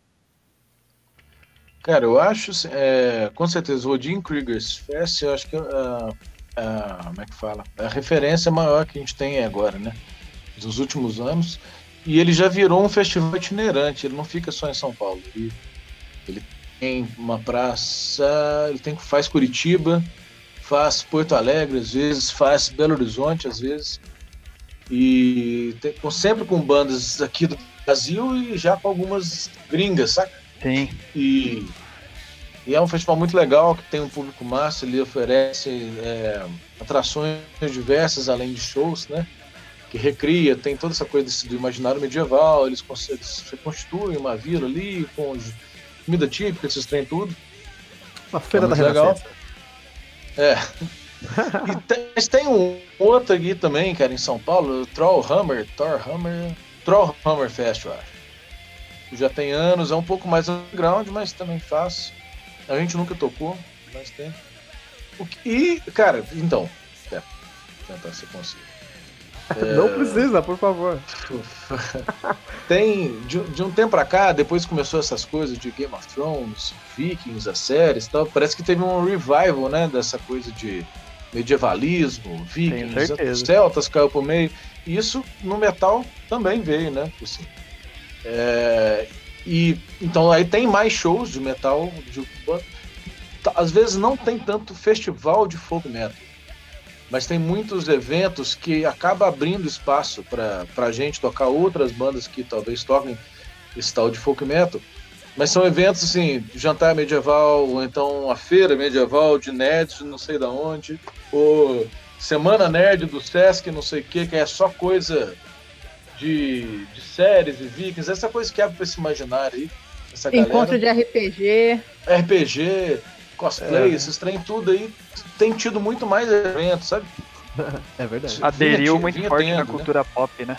Speaker 3: Cara, eu acho, é, com certeza, o Odin Krieger's Fest, eu acho que a, a, como é que fala? A referência maior que a gente tem agora, né? Dos últimos anos. E ele já virou um festival itinerante, ele não fica só em São Paulo. Ele, ele tem uma praça, ele tem, faz Curitiba, faz Porto Alegre às vezes, faz Belo Horizonte às vezes. E tem, sempre com bandas aqui do Brasil e já com algumas gringas, saca?
Speaker 4: Tem.
Speaker 3: E, e é um festival muito legal, que tem um público massa, ele oferece é, atrações diversas além de shows, né? Que recria, tem toda essa coisa desse, do imaginário medieval, eles, eles reconstituem uma vila ali, com comida típica, esses trem tudo.
Speaker 1: Uma feira
Speaker 3: É
Speaker 1: da
Speaker 3: legal.
Speaker 1: Renascença.
Speaker 3: É. E tem, mas tem um outro aqui também, cara, em São Paulo, o Trollhammer, Thorhammer, Trollhammer Fest, eu acho. Já tem anos, é um pouco mais underground, mas também faz. A gente nunca tocou, mas tem. E, cara, então, é, tentar ser conciso.
Speaker 1: Não precisa, por favor.
Speaker 3: Tem, de, de um tempo pra cá, depois começou essas coisas de Game of Thrones, Vikings, as séries e tal, parece que teve um revival, né, dessa coisa de medievalismo, Vikings,
Speaker 4: certeza.
Speaker 3: Celtas caiu por meio. E isso no metal também veio, né, assim. É, e então aí tem mais shows de metal, de, às vezes não tem tanto festival de folk metal mas tem muitos eventos que acaba abrindo espaço para a gente tocar outras bandas que talvez toquem esse tal de folk metal. Mas são eventos assim, jantar medieval, ou então a feira medieval de nerds, não sei da onde, ou semana nerd do Sesc, não sei o que, que é só coisa de, de séries e vikings, essa coisa que abre para esse imaginário aí. Essa
Speaker 2: Encontro
Speaker 3: galera.
Speaker 2: de RPG.
Speaker 3: RPG, cosplay,
Speaker 1: É.
Speaker 3: esses trem tudo aí, tem tido muito mais eventos, sabe?
Speaker 1: É verdade.
Speaker 4: Aderiu
Speaker 3: vinha-
Speaker 4: muito
Speaker 3: vinha
Speaker 4: forte
Speaker 3: tendo,
Speaker 4: na
Speaker 3: né?
Speaker 4: cultura pop, né?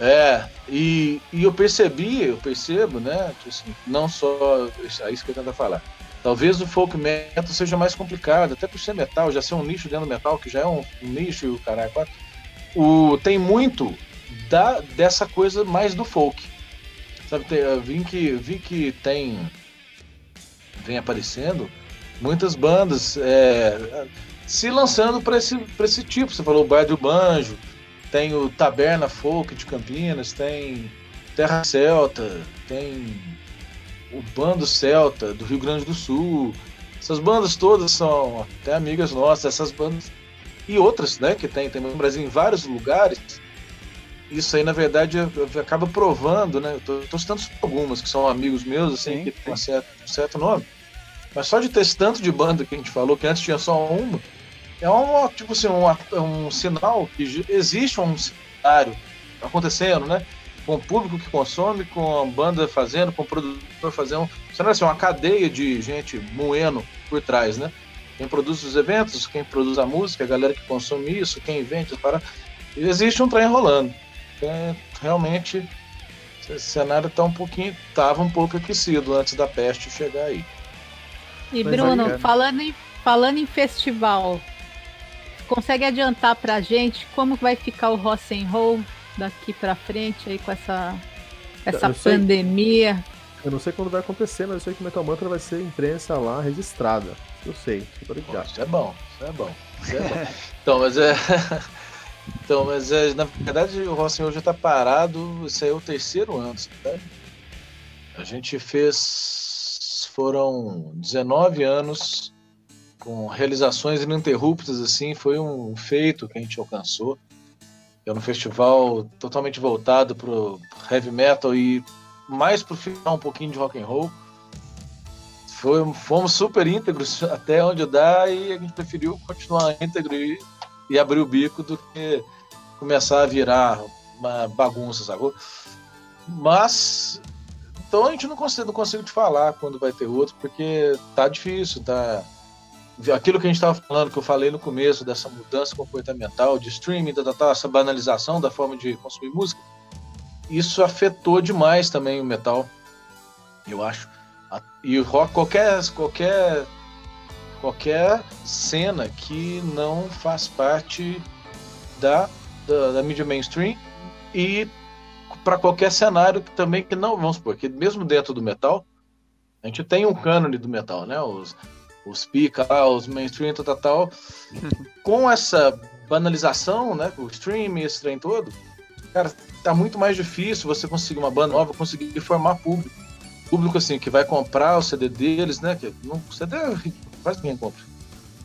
Speaker 3: É, e, e eu percebi, eu percebo, né, que, assim, não só, é isso que eu tento falar, talvez o folk metal seja mais complicado, até por ser metal, já ser um nicho dentro do metal, que já é um, nicho e o caralho, quatro. o, tem muito da, dessa coisa mais do folk, sabe, tem, eu vi que, vi que tem, vem aparecendo muitas bandas é, se lançando para esse, pra esse tipo, você falou o Bar do Banjo, tem o Taberna Folk de Campinas, tem Terra Celta, tem o Bando Celta do Rio Grande do Sul. Essas bandas todas são até amigas nossas, essas bandas e outras, né, que tem, tem no Brasil em vários lugares. Isso aí, na verdade, acaba provando, né? Eu tô, tô citando algumas que são amigos meus, assim,
Speaker 4: Sim,
Speaker 3: que tem um certo, um certo nome. Mas só de ter esse tanto de banda que a gente falou, que antes tinha só uma, é um, tipo assim, um, um sinal que existe um cenário acontecendo, né? Com o público que consome, com a banda fazendo, com o produtor fazendo. Será assim, uma cadeia de gente moendo por trás, né? Quem produz os eventos, quem produz a música, a galera que consome isso, quem vende, para. Existe um trem rolando. É, realmente, esse cenário tá um pouquinho. tava um pouco aquecido antes da peste chegar aí.
Speaker 2: E
Speaker 1: Mas
Speaker 2: Bruno,
Speaker 4: aí, cara.
Speaker 2: falando, em, falando em festival, consegue adiantar pra gente como vai ficar o rock and roll daqui pra frente aí com essa, essa
Speaker 1: Eu sei.
Speaker 2: pandemia?
Speaker 1: Eu não sei quando vai acontecer, mas eu sei que o Metal Mantra vai ser imprensa lá registrada. Eu sei,
Speaker 3: tô ligado. Isso é bom, isso é bom. Isso é bom. então, mas é. Então, mas é, na verdade o Rossi hoje está parado, isso aí é o terceiro ano, sabe? A gente fez. Foram 19 anos com realizações ininterruptas, assim, foi um feito que a gente alcançou. É um festival totalmente voltado pro heavy metal e mais pro final um pouquinho de rock and roll. Foi, fomos super íntegros até onde dá e a gente preferiu continuar íntegro e, e abrir o bico do que começar a virar uma bagunça, sacou? Mas então a gente não consigo, não consigo te falar quando vai ter outro, porque tá difícil, tá aquilo que a gente estava falando, que eu falei no começo, dessa mudança comportamental de streaming, da, da, essa banalização da forma de consumir música, isso afetou demais também o metal, eu acho. E o rock, qualquer, qualquer, qualquer cena que não faz parte da, da, da mídia mainstream e para qualquer cenário que também que não, vamos supor, que mesmo dentro do metal, a gente tem um cânone do metal, né? Os, os pica, os mainstream, tal, tal, tal. Com essa banalização, né? O streaming, esse trem todo, cara, tá muito mais difícil você conseguir uma banda nova, conseguir formar público. Público, assim, que vai comprar o CD deles, né? Que não, CD quase ninguém compra.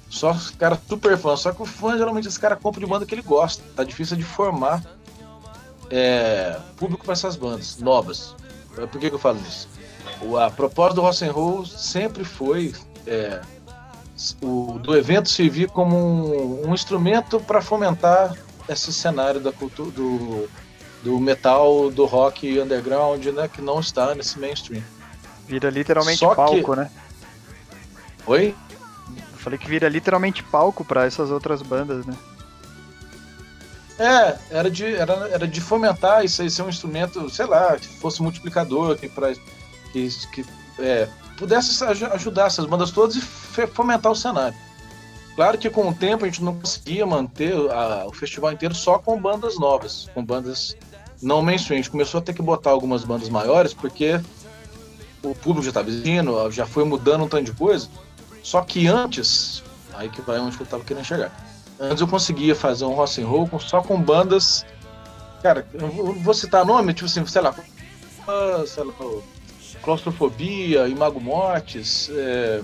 Speaker 3: Só os caras super fãs. Só que o fã, geralmente, esse cara compra de banda que ele gosta. Tá difícil de formar é, público para essas bandas novas. Por que, que eu falo isso? a proposta do Rock and Roll sempre foi é, o, do evento servir como um, um instrumento para fomentar esse cenário da cultura do, do metal, do rock underground, né, que não está nesse mainstream.
Speaker 4: Vira literalmente Só palco, que... né?
Speaker 3: Oi?
Speaker 4: Eu falei que vira literalmente palco para essas outras bandas, né?
Speaker 3: É, era de, era, era de fomentar isso aí ser um instrumento, sei lá, que fosse multiplicador, que, pra, que, que é, pudesse ajudar essas bandas todas e fomentar o cenário. Claro que com o tempo a gente não conseguia manter a, o festival inteiro só com bandas novas, com bandas não mainstream. A gente começou a ter que botar algumas bandas maiores porque o público já estava vindo, já foi mudando um tanto de coisa. Só que antes, aí que vai onde eu estava querendo chegar. Antes eu conseguia fazer um rock and roll só com bandas. Cara, eu vou citar nome, tipo assim, sei lá, sei lá Claustrofobia, Imago Mortes, é,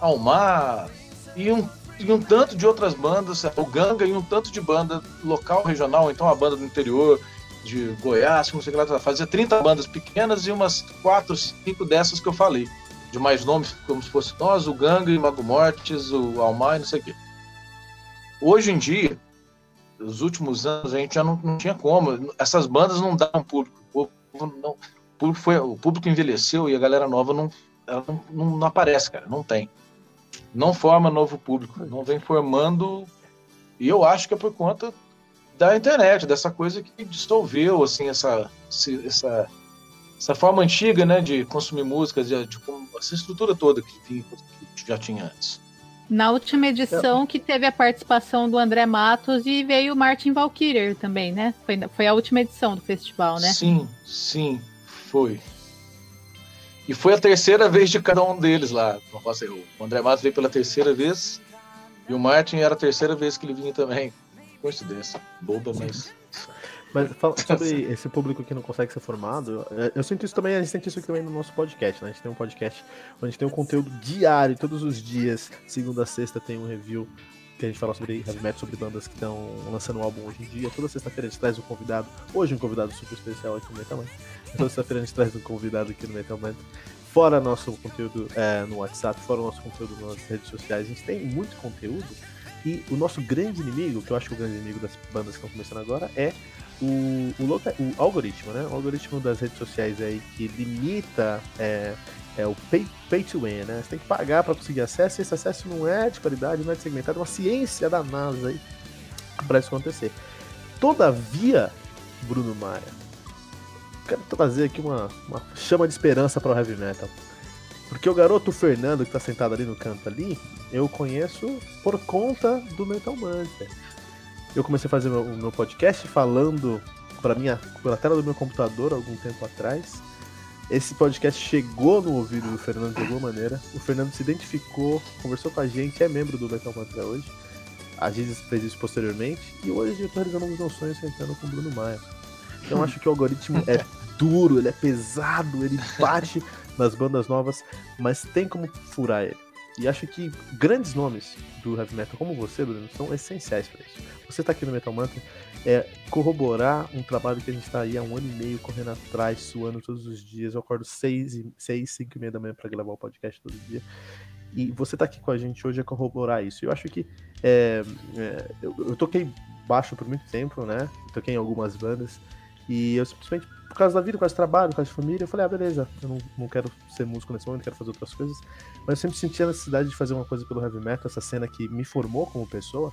Speaker 3: Almar e um, e um tanto de outras bandas, o Ganga e um tanto de banda local, regional, então a banda do interior de Goiás, como sei lá, fazia 30 bandas pequenas e umas 4, 5 dessas que eu falei. De mais nomes, como se fosse nós, o Ganga, o Imago Mortes, o Almar e não sei o quê. Hoje em dia, nos últimos anos, a gente já não, não tinha como. Essas bandas não dão público. O povo não, o público, foi, o público envelheceu e a galera nova não, não, não, não aparece, cara, não tem. Não forma novo público, não vem formando. E eu acho que é por conta da internet, dessa coisa que dissolveu assim essa essa essa forma antiga, né, de consumir músicas, de, de, essa estrutura toda que, que já tinha antes.
Speaker 2: Na última edição que teve a participação do André Matos e veio o Martin Valkyrie também, né? Foi, foi a última edição do festival, né?
Speaker 3: Sim, sim. Foi. E foi a terceira vez de cada um deles lá no Roça O André Matos veio pela terceira vez e o Martin era a terceira vez que ele vinha também. Coincidência. Boba, mas.
Speaker 1: Mas fala sobre esse público que não consegue ser formado, é, eu sinto isso também, a gente sente isso aqui também no nosso podcast, né? A gente tem um podcast onde a gente tem um conteúdo diário, todos os dias, segunda a sexta tem um review que a gente fala sobre heavy metal, sobre bandas que estão lançando um álbum hoje em dia. Toda sexta-feira a gente traz um convidado, hoje um convidado super especial aqui no Metal Man. Toda sexta-feira a gente traz um convidado aqui no Metal Man. Fora nosso conteúdo é, no WhatsApp, fora o nosso conteúdo nas redes sociais, a gente tem muito conteúdo. E o nosso grande inimigo, que eu acho que o grande inimigo das bandas que estão começando agora, é o, o, o algoritmo, né? O algoritmo das redes sociais aí que limita é, é o pay, pay to win, né? Você tem que pagar para conseguir acesso, e esse acesso não é de qualidade, não é de segmentado, é uma ciência da NASA aí para isso acontecer. Todavia, Bruno Maia, quero trazer aqui uma, uma chama de esperança para o heavy metal. Porque o garoto Fernando, que tá sentado ali no canto ali, eu conheço por conta do Metal Mantra. Eu comecei a fazer o meu, podcast falando para minha, pela tela do meu computador algum tempo atrás Esse podcast chegou no ouvido do Fernando de alguma maneira. O Fernando se identificou, conversou com a gente, é membro do Metal Mantra hoje. A Giz fez isso posteriormente. E hoje eu tô realizando meus sonhos sentando com o Bruno Maia. Então acho que o algoritmo é duro, ele é pesado, ele bate nas bandas novas, mas tem como furar ele. E acho que grandes nomes do heavy metal, como você, Bruno, são essenciais para isso. Você tá aqui no Metal Mantra é corroborar um trabalho que a gente tá aí há um ano e meio correndo atrás, suando todos os dias. Eu acordo seis, seis cinco e meia da manhã para gravar o podcast todo dia. E você tá aqui com a gente hoje é corroborar isso. Eu acho que é, é, eu, eu, toquei baixo por muito tempo, né? Toquei em algumas bandas. E eu simplesmente, por causa da vida, por causa do trabalho, por causa de família, eu falei, ah, beleza, eu não, não quero ser músico nesse momento, quero fazer outras coisas. Mas eu sempre senti a necessidade de fazer uma coisa pelo heavy metal, essa cena que me formou como pessoa.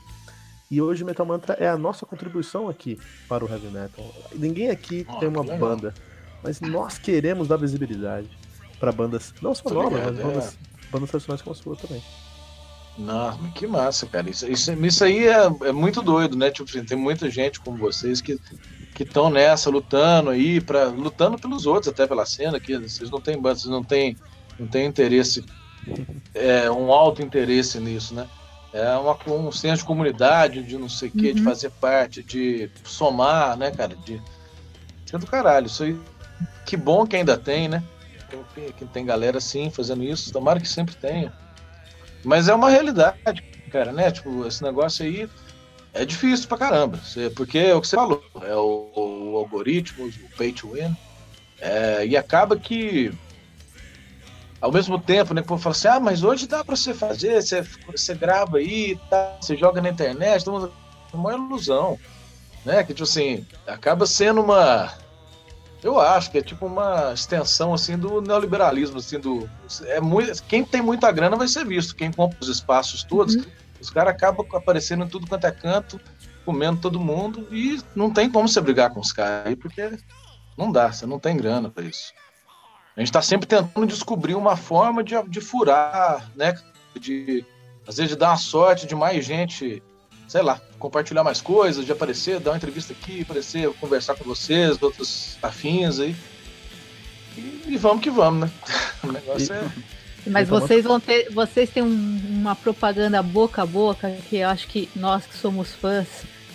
Speaker 1: E hoje o Metal Mantra é a nossa contribuição aqui para o heavy metal. Ninguém aqui oh, tem uma banda, mas nós queremos dar visibilidade para bandas, não só novas, mas é. bandas, bandas tradicionais como a sua também.
Speaker 3: Não, que massa, cara. Isso, isso, isso aí é, é muito doido, né? Tipo, assim, tem muita gente como vocês que que estão nessa lutando aí para lutando pelos outros até pela cena que vocês não têm vocês não têm não têm interesse é um alto interesse nisso né é uma, um senso de comunidade, de não sei o quê, uhum. de fazer parte, de somar, né, cara? De. É do caralho. Isso aí. Que bom que ainda tem, né? Que, que tem galera assim fazendo isso. Tomara que sempre tenha. Mas é uma realidade, cara, né? Tipo, esse negócio aí é difícil pra caramba. Porque é o que você falou. É o, o algoritmo, o pay to win. É, e acaba que ao mesmo tempo, né, que o povo fala assim, ah, mas hoje dá para você fazer, você, você grava aí, tá, você joga na internet, todo mundo... é uma ilusão, né, que tipo assim, acaba sendo uma, eu acho que é tipo uma extensão assim do neoliberalismo, assim, do, é muito, quem tem muita grana vai ser visto, quem compra os espaços todos, uhum. os caras acabam aparecendo em tudo quanto é canto, comendo todo mundo e não tem como você brigar com os caras aí, porque não dá, você não tem grana para isso. A gente está sempre tentando descobrir uma forma de, de furar, né? De, às vezes, de dar uma sorte de mais gente, sei lá, compartilhar mais coisas, de aparecer, dar uma entrevista aqui, aparecer, conversar com vocês, outros afins aí. E, e vamos que vamos, né? O negócio é.
Speaker 2: Mas vocês vão ter, vocês têm um, uma propaganda boca a boca que eu acho que nós que somos fãs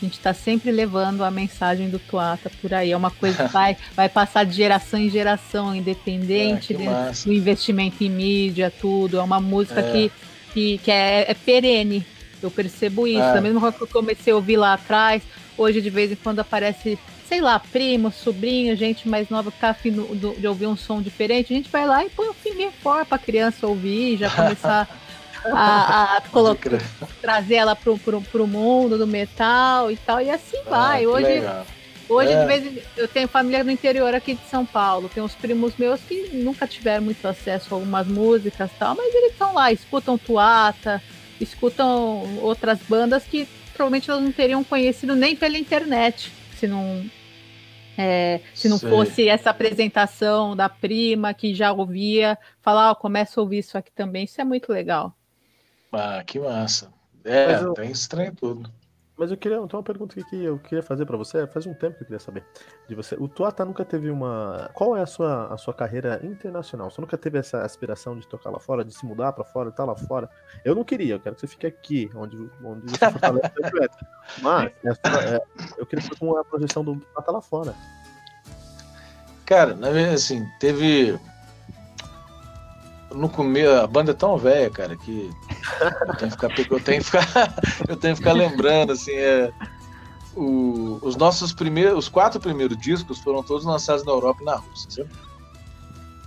Speaker 2: a gente está sempre levando a mensagem do Tuata por aí. É uma coisa que vai, vai passar de geração em geração, independente é, do investimento em mídia, tudo. É uma música é. que, que, que é, é, perene. Eu percebo isso. É. Da mesma coisa que eu comecei a ouvir lá atrás, hoje de vez em quando aparece, sei lá, primo, sobrinho, gente mais nova que tá afim de ouvir um som diferente. A gente vai lá e põe um filminho fora para a criança ouvir, já começar. a, a colocar, trazer ela pro, pro, pro mundo do metal e tal, e assim ah, vai. Hoje, hoje é. de vez em, eu tenho família no interior aqui de São Paulo, tem uns primos meus que nunca tiveram muito acesso a algumas músicas e tal, mas eles estão lá, escutam Tuata, escutam outras bandas que provavelmente elas não teriam conhecido nem pela internet, se não é, se não Sei. fosse essa apresentação da prima que já ouvia, falar, ó, oh, começa a ouvir isso aqui também, isso é muito legal.
Speaker 3: Ah, que massa. É, eu, tem estranho tudo.
Speaker 1: Mas eu queria, então uma pergunta que eu queria fazer para você, faz um tempo que eu queria saber de você. O Tuata nunca teve uma, qual é a sua a sua carreira internacional? Você nunca teve essa aspiração de tocar lá fora, de se mudar para fora, estar tá lá fora? Eu não queria, eu quero que você fique aqui, onde onde você fortalece o Mas é, eu queria saber com a projeção do Tuata lá fora.
Speaker 3: Cara, na verdade assim, teve no começo, a banda é tão velha, cara, que eu tenho que ficar, eu tenho que ficar, eu tenho que ficar lembrando, assim, é, o, os nossos primeiros, os quatro primeiros discos foram todos lançados na Europa e na Rússia, certo?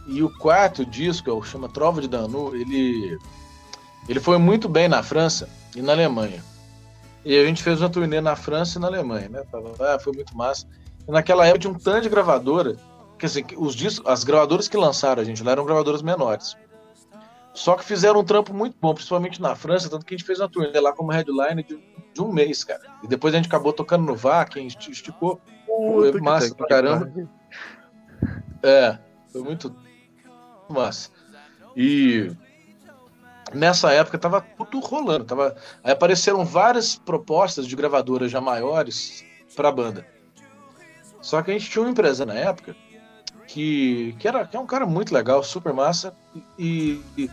Speaker 3: E o quarto disco, o chama Trova de Danu, ele, ele foi muito bem na França e na Alemanha. E a gente fez uma turnê na França e na Alemanha, né? Ah, foi muito massa. E naquela época tinha um tanto de gravadora, os discos, as gravadoras que lançaram a gente lá eram gravadoras menores. Só que fizeram um trampo muito bom, principalmente na França, tanto que a gente fez uma turnê lá como headline de, de um mês, cara. E depois a gente acabou tocando no VAC, esticou. Foi massa pra caramba. É, foi muito massa. E nessa época tava tudo rolando. Tava... Aí apareceram várias propostas de gravadoras já maiores pra banda. Só que a gente tinha uma empresa na época que, que, era, que é um cara muito legal, super massa, e, e,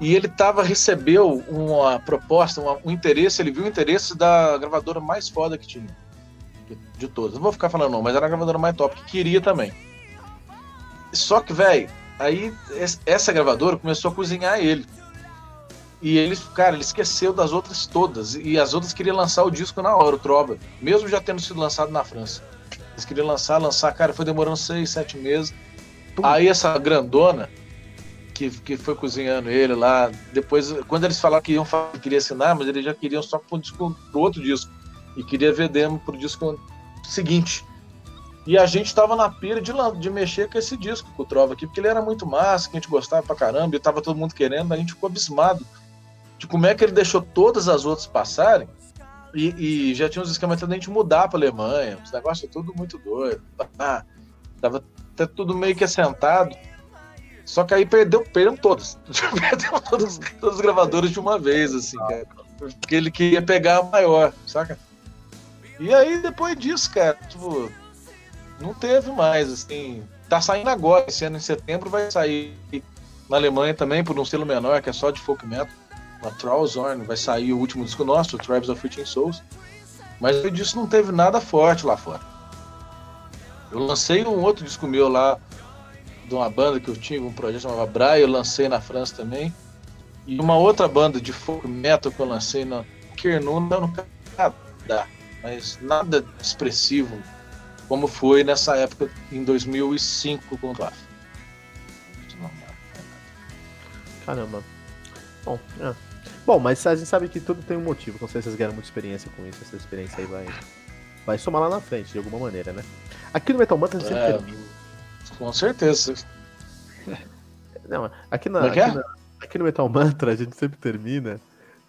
Speaker 3: e ele tava, recebeu uma proposta, uma, um interesse, ele viu o interesse da gravadora mais foda que tinha, de, de todas. Não vou ficar falando não, mas era a gravadora mais top, que queria também. Só que, velho, aí essa gravadora começou a cozinhar ele. E ele, cara, ele esqueceu das outras todas. E as outras queriam lançar o disco na hora, o Trova, mesmo já tendo sido lançado na França. Eles queriam lançar, lançar, cara, foi demorando seis, sete meses. Aí essa grandona, que, que foi cozinhando ele lá, depois, quando eles falaram que iam que queria assinar, mas eles já queriam só pro, disco, pro outro disco. E queria ver demo pro disco seguinte. E a gente tava na pira de, de mexer com esse disco, com o Trova aqui, porque ele era muito massa, que a gente gostava pra caramba, e tava todo mundo querendo, a gente ficou abismado de como é que ele deixou todas as outras passarem e, e já tinha uns esquemas de a gente mudar para Alemanha, os negócios tudo muito doido. Ah, tava até tudo meio que assentado. Só que aí perdeu, perdeu todas. perdeu todas, todas as gravadoras de uma vez, assim, cara. Porque ele queria pegar a maior, saca? E aí, depois disso, cara, tipo, não teve mais, assim. Tá saindo agora, esse ano em setembro vai sair na Alemanha também, por um selo menor, que é só de folk metal a Trollzorn, vai sair o último disco nosso, o Tribes of Witching Souls. Mas eu disse não teve nada forte lá fora. Eu lancei um outro disco meu lá, de uma banda que eu tinha, um projeto chamado Braille, eu lancei na França também. E uma outra banda de folk metal que eu lancei na Kernu, não nada, mas nada expressivo, como foi nessa época, em 2005 com o.
Speaker 1: Caramba. Bom, é. Bom, mas a gente sabe que tudo tem um motivo. Com certeza vocês ganharam muita experiência com isso. Essa experiência aí vai, vai somar lá na frente, de alguma maneira, né? Aqui no Metal Mantra a gente é, sempre termina.
Speaker 3: Com certeza.
Speaker 1: Não, aqui, na, é aqui, é? na, aqui, no Metal Mantra a gente sempre termina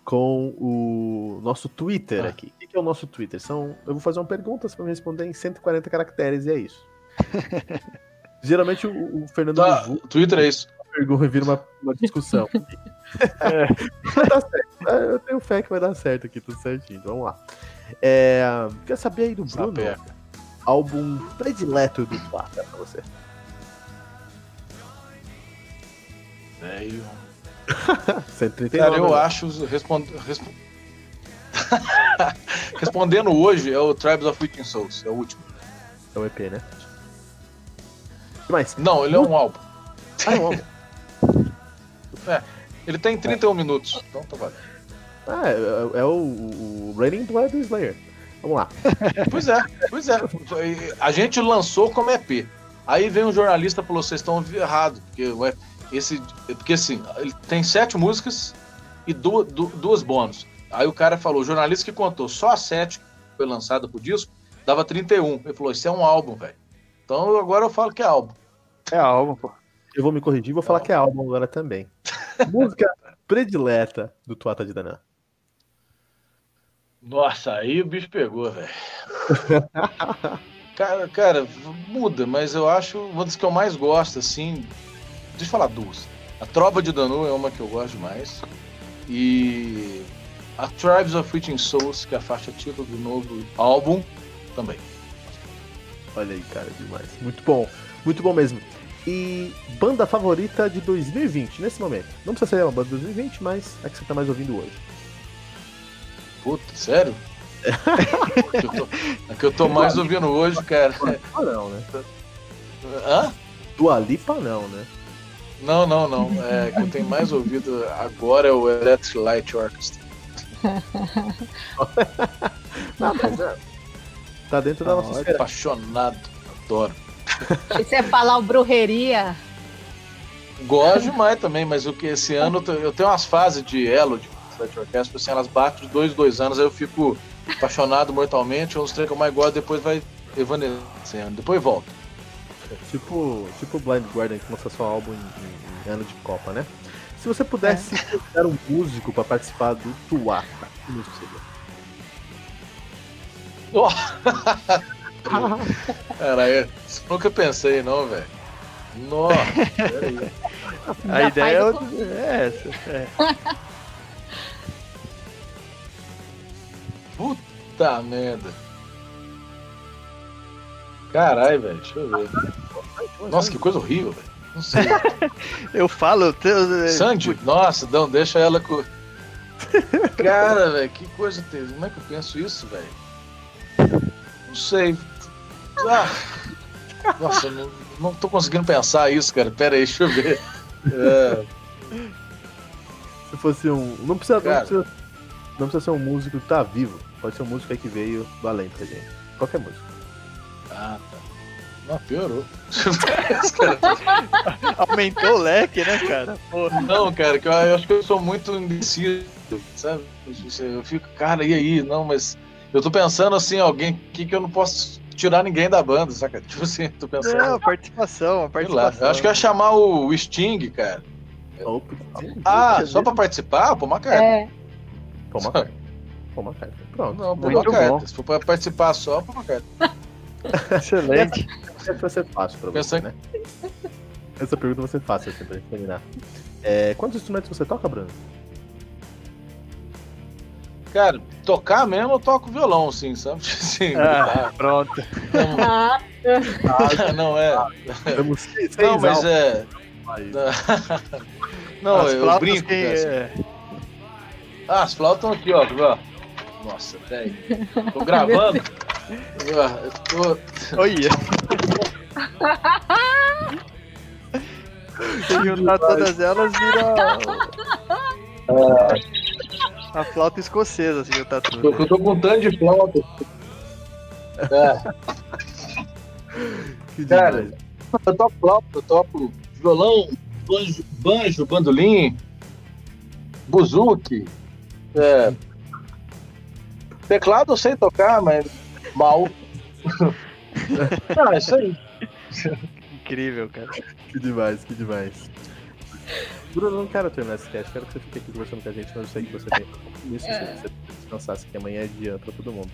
Speaker 1: com o nosso Twitter ah. aqui. O que é o nosso Twitter? São, eu vou fazer uma pergunta, você vai me responder em 140 caracteres e é isso. Geralmente o, o Fernando.
Speaker 3: Tá, Twitter é isso
Speaker 1: pergunta vira uma, uma discussão. é, vai dar certo. É, eu tenho fé que vai dar certo aqui, tudo certinho. Vamos lá. É, quer saber aí do Bruno? Álbum predileto do Plata pra você.
Speaker 3: Velho. 139. Cara, eu né? acho. Respond... Resp... Respondendo hoje, é o Tribes of Witching Souls, é o último.
Speaker 1: É o EP, né? Que mais?
Speaker 3: Não, ele é um álbum. Ah, é um álbum. É, ele tem 31 é. minutos, então tá valendo.
Speaker 1: Ah, é, é o, o Raining Blood do Slayer. Vamos lá.
Speaker 3: Pois é, pois é. A gente lançou como EP. Aí vem um jornalista e falou: vocês estão errados. Porque, esse, porque assim, ele tem sete músicas e duas, duas bônus. Aí o cara falou: o jornalista que contou só a sete que foi lançada pro disco, dava 31. Ele falou: isso é um álbum, velho. Então agora eu falo que é álbum.
Speaker 4: É álbum, pô.
Speaker 1: Eu vou me corrigir e vou falar que é álbum agora também. Música predileta do Tuata de Danã.
Speaker 3: Nossa, aí o bicho pegou, velho. cara, cara, muda, mas eu acho uma das que eu mais gosto, assim. Deixa eu falar duas. A Trova de Danu é uma que eu gosto mais. E a Tribes of Witching Souls, que é a faixa título do novo álbum, também.
Speaker 1: Olha aí, cara, demais. Muito bom. Muito bom mesmo. E banda favorita de 2020, nesse momento. Não precisa ser uma banda de 2020, mas é que você tá mais ouvindo hoje.
Speaker 3: Puta, sério? É. que eu tô, é que eu tô mais ouvindo hoje, cara.
Speaker 1: Dualipa não, né?
Speaker 3: Hã?
Speaker 1: Dua Lipa não, né?
Speaker 3: Não, não, não. É que eu tenho mais ouvido agora é o Electric Light Orchestra.
Speaker 1: não, mas é. Tá dentro da nossa esfera.
Speaker 3: apaixonado, adoro.
Speaker 2: E você fala o brujeria?
Speaker 3: Gosto demais também, mas o que esse ano eu tenho umas fases de elo de Flat Orquestra, assim, elas batem de dois, dois anos, aí eu fico apaixonado mortalmente, uns três que eu mais gosto, depois vai evanescendo, depois volta.
Speaker 1: É, tipo, tipo Blind Guardian que lança seu álbum em, em, ano de Copa, né? Se você pudesse é. um músico para participar do Tuata, que músico seria?
Speaker 3: Oh. Cara, eu nunca pensei, não, velho. Nossa, peraí.
Speaker 4: A ideia é, é essa. É.
Speaker 3: Puta merda. Caralho, velho, deixa eu ver. Nossa, que coisa horrível, velho. Não sei.
Speaker 4: Eu falo. te-
Speaker 3: Sandy? Nossa, não, deixa ela com. Cara, velho, que coisa. Como é que eu penso isso, velho? Não sei. Ah. Nossa, não, não tô conseguindo pensar isso, cara. Pera aí, deixa eu ver. É,
Speaker 1: Se fosse um. Não precisa, não
Speaker 3: Cara.
Speaker 1: precisa, não precisa ser um músico que tá vivo. Pode ser um músico aí que veio do além pra gente. Qualquer música.
Speaker 3: Ah, tá. Não, piorou.
Speaker 4: Aumentou o leque, né, cara? Pô,
Speaker 3: Não, cara, que eu, eu acho que eu sou muito indeciso, sabe? Eu fico, cara, e aí? Não, mas eu tô pensando assim, alguém que que eu não posso tirar ninguém da banda, saca? Tipo assim, tô pensando.
Speaker 4: não, participação,
Speaker 3: lá,
Speaker 4: participação.
Speaker 3: eu acho que eu ia chamar o Sting, cara.
Speaker 1: Opa,
Speaker 3: Ah, só pra participar? Pô, uma carta.
Speaker 2: É,
Speaker 1: Toma carta. Toma carta. Pronto.
Speaker 3: Não, pô, uma carta.
Speaker 4: bom.
Speaker 3: Se for pra participar só, pô, uma carta.
Speaker 4: Excelente.
Speaker 1: Essa vai ser fácil pra você,
Speaker 3: Pensando-
Speaker 1: né? Essa pergunta vai ser fácil assim, pra terminar. É, quantos instrumentos você toca, Bruno?
Speaker 3: Cara, tocar mesmo eu toco violão, assim, sabe? Assim,
Speaker 4: Ah, pronto.
Speaker 2: ah,
Speaker 3: ah, não é. Não, mas é. Não,
Speaker 4: As
Speaker 3: eu
Speaker 4: flautas
Speaker 3: brinco.
Speaker 4: que-
Speaker 3: cara, assim.
Speaker 4: é,
Speaker 3: Ah, as flautas estão aqui, ó. Nossa, velho. Tô gravando. Eu tô-
Speaker 4: Olha. Se juntar todas elas, vira. A flauta escocesa, se juntar
Speaker 3: tô,
Speaker 4: tudo.
Speaker 3: eu tô com um tanto de flauta. É,
Speaker 1: Que
Speaker 3: Cara,
Speaker 1: demais.
Speaker 3: eu toco flauta, eu toco violão, banjo, banjo bandolim, buzuki. É, teclado eu sei tocar, mas mal. ah, isso aí.
Speaker 4: Incrível, cara.
Speaker 1: Que demais, que demais. Bruno, não quero terminar esse cast, quero que você fique aqui conversando com a gente, mas eu sei que você tem compromisso,
Speaker 2: É.
Speaker 1: se você descansasse, que amanhã é dia pra todo mundo.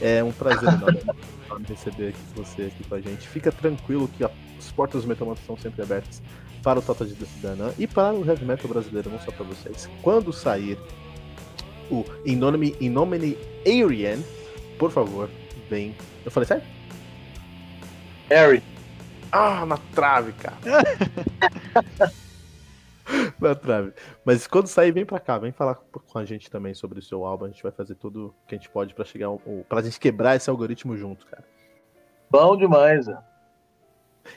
Speaker 1: É um prazer enorme receber aqui você aqui com a gente. Fica tranquilo que as portas do Metal Mantra estão sempre abertas para o Tota de Danã e para o Heavy Metal brasileiro, não só para vocês. Quando sair o In Nomine, In Nomine Aryan, por favor, vem. Eu falei sério?
Speaker 3: Harry.
Speaker 1: Ah, na trave, cara. na trave. Mas quando sair, vem pra cá, vem falar com a gente também sobre o seu álbum. A gente vai fazer tudo que a gente pode pra chegar, ao- pra gente quebrar esse algoritmo junto, cara.
Speaker 3: Bom demais. ó.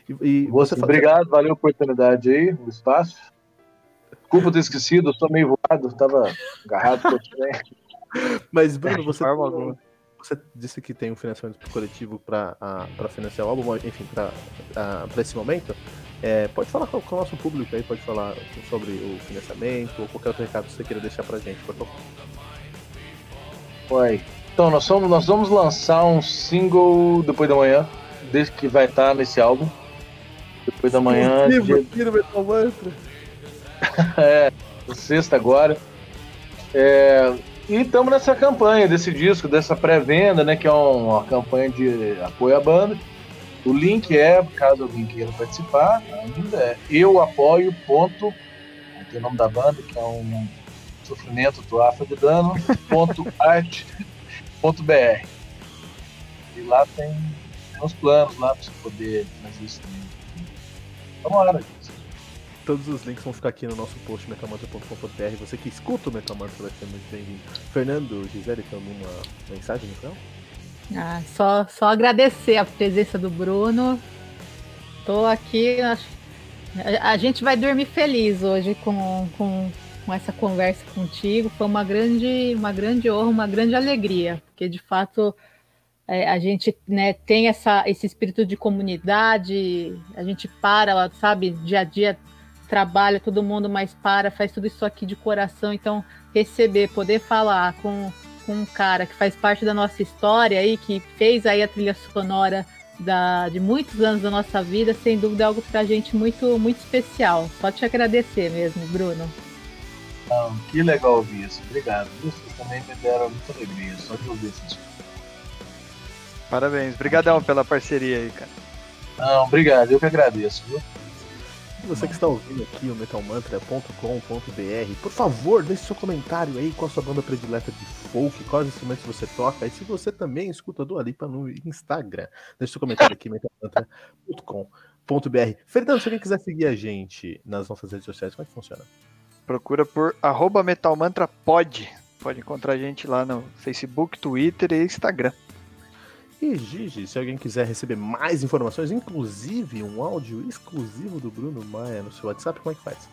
Speaker 1: E, e
Speaker 3: Você, obrigado, valeu a oportunidade aí, o espaço. Desculpa ter esquecido, eu sou meio voado, tava agarrado com o trem.
Speaker 1: Mas, Bruno, você,
Speaker 4: forma alguma.
Speaker 1: você disse que tem um financiamento coletivo pra, pra financiar o álbum, enfim, pra, pra esse momento. É, pode falar com, com o nosso público aí, pode falar sobre o financiamento ou qualquer outro recado que você queira deixar pra gente, por favor.
Speaker 3: Uai. Então, nós, somos, nós vamos lançar um single depois da manhã, desde que vai estar nesse álbum. Depois da manhã,
Speaker 1: Exclusivo
Speaker 3: dia,
Speaker 1: Metal Mantra.
Speaker 3: é, sexta agora. É, e estamos nessa campanha desse disco, dessa pré-venda, né? Que é uma campanha de apoio à banda. O link é, caso alguém queira participar, ainda é eu apoio ponto, tem o nome da banda, que é um sofrimento do Afro de Dano, ponto art, ponto br. E lá tem, tem planos lá para você poder fazer isso também. Gente.
Speaker 1: Todos os links vão ficar aqui no nosso post metamantra.com.br. Você que escuta o Metamantra vai ser muito bem-vindo. Fernando, Gisele, tem alguma mensagem no final?
Speaker 2: Ah, só, só agradecer a presença do Bruno. Tô aqui. A, a gente vai dormir feliz hoje com, com, com essa conversa contigo. Foi uma grande, uma grande honra, uma grande alegria, porque de fato é, a gente né, tem essa, esse espírito de comunidade, a gente para, sabe, dia a dia trabalha todo mundo, mas para, faz tudo isso aqui de coração. Então, receber, poder falar com, com um cara que faz parte da nossa história aí, que fez aí a trilha sonora da, de muitos anos da nossa vida, sem dúvida é algo pra gente muito, muito especial. Só te agradecer mesmo, Bruno.
Speaker 3: Não, que legal ouvir isso. Obrigado. Vocês também me deram muita alegria só de ouvir isso.
Speaker 4: Parabéns. Obrigadão pela parceria aí, cara.
Speaker 3: Não, obrigado. Eu que agradeço. Viu?
Speaker 1: Você que está ouvindo aqui o metalmantra.com.br, por favor, deixe seu comentário aí qual a sua banda predileta de folk, quais instrumentos você toca, e se você também escuta do Alipa no Instagram, deixe seu comentário aqui metalmantra.com.br. Fernando, se alguém quiser seguir a gente nas nossas redes sociais, como é que funciona?
Speaker 4: Procura por metalmantrapod. Pode encontrar a gente lá no Facebook, Twitter e Instagram.
Speaker 1: E Gigi, se alguém quiser receber mais informações, inclusive um áudio exclusivo do Bruno Maia no seu WhatsApp, como é que faz?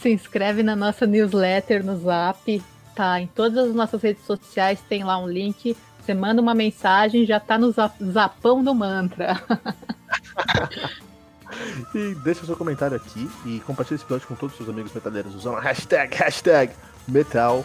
Speaker 2: Se inscreve na nossa newsletter no Zap, tá? Em todas as nossas redes sociais tem lá um link. Você manda uma mensagem, já tá no zapão do mantra.
Speaker 1: e deixa seu comentário aqui e compartilhe esse episódio com todos os seus amigos metaleiros usando a hashtag, hashtag Metal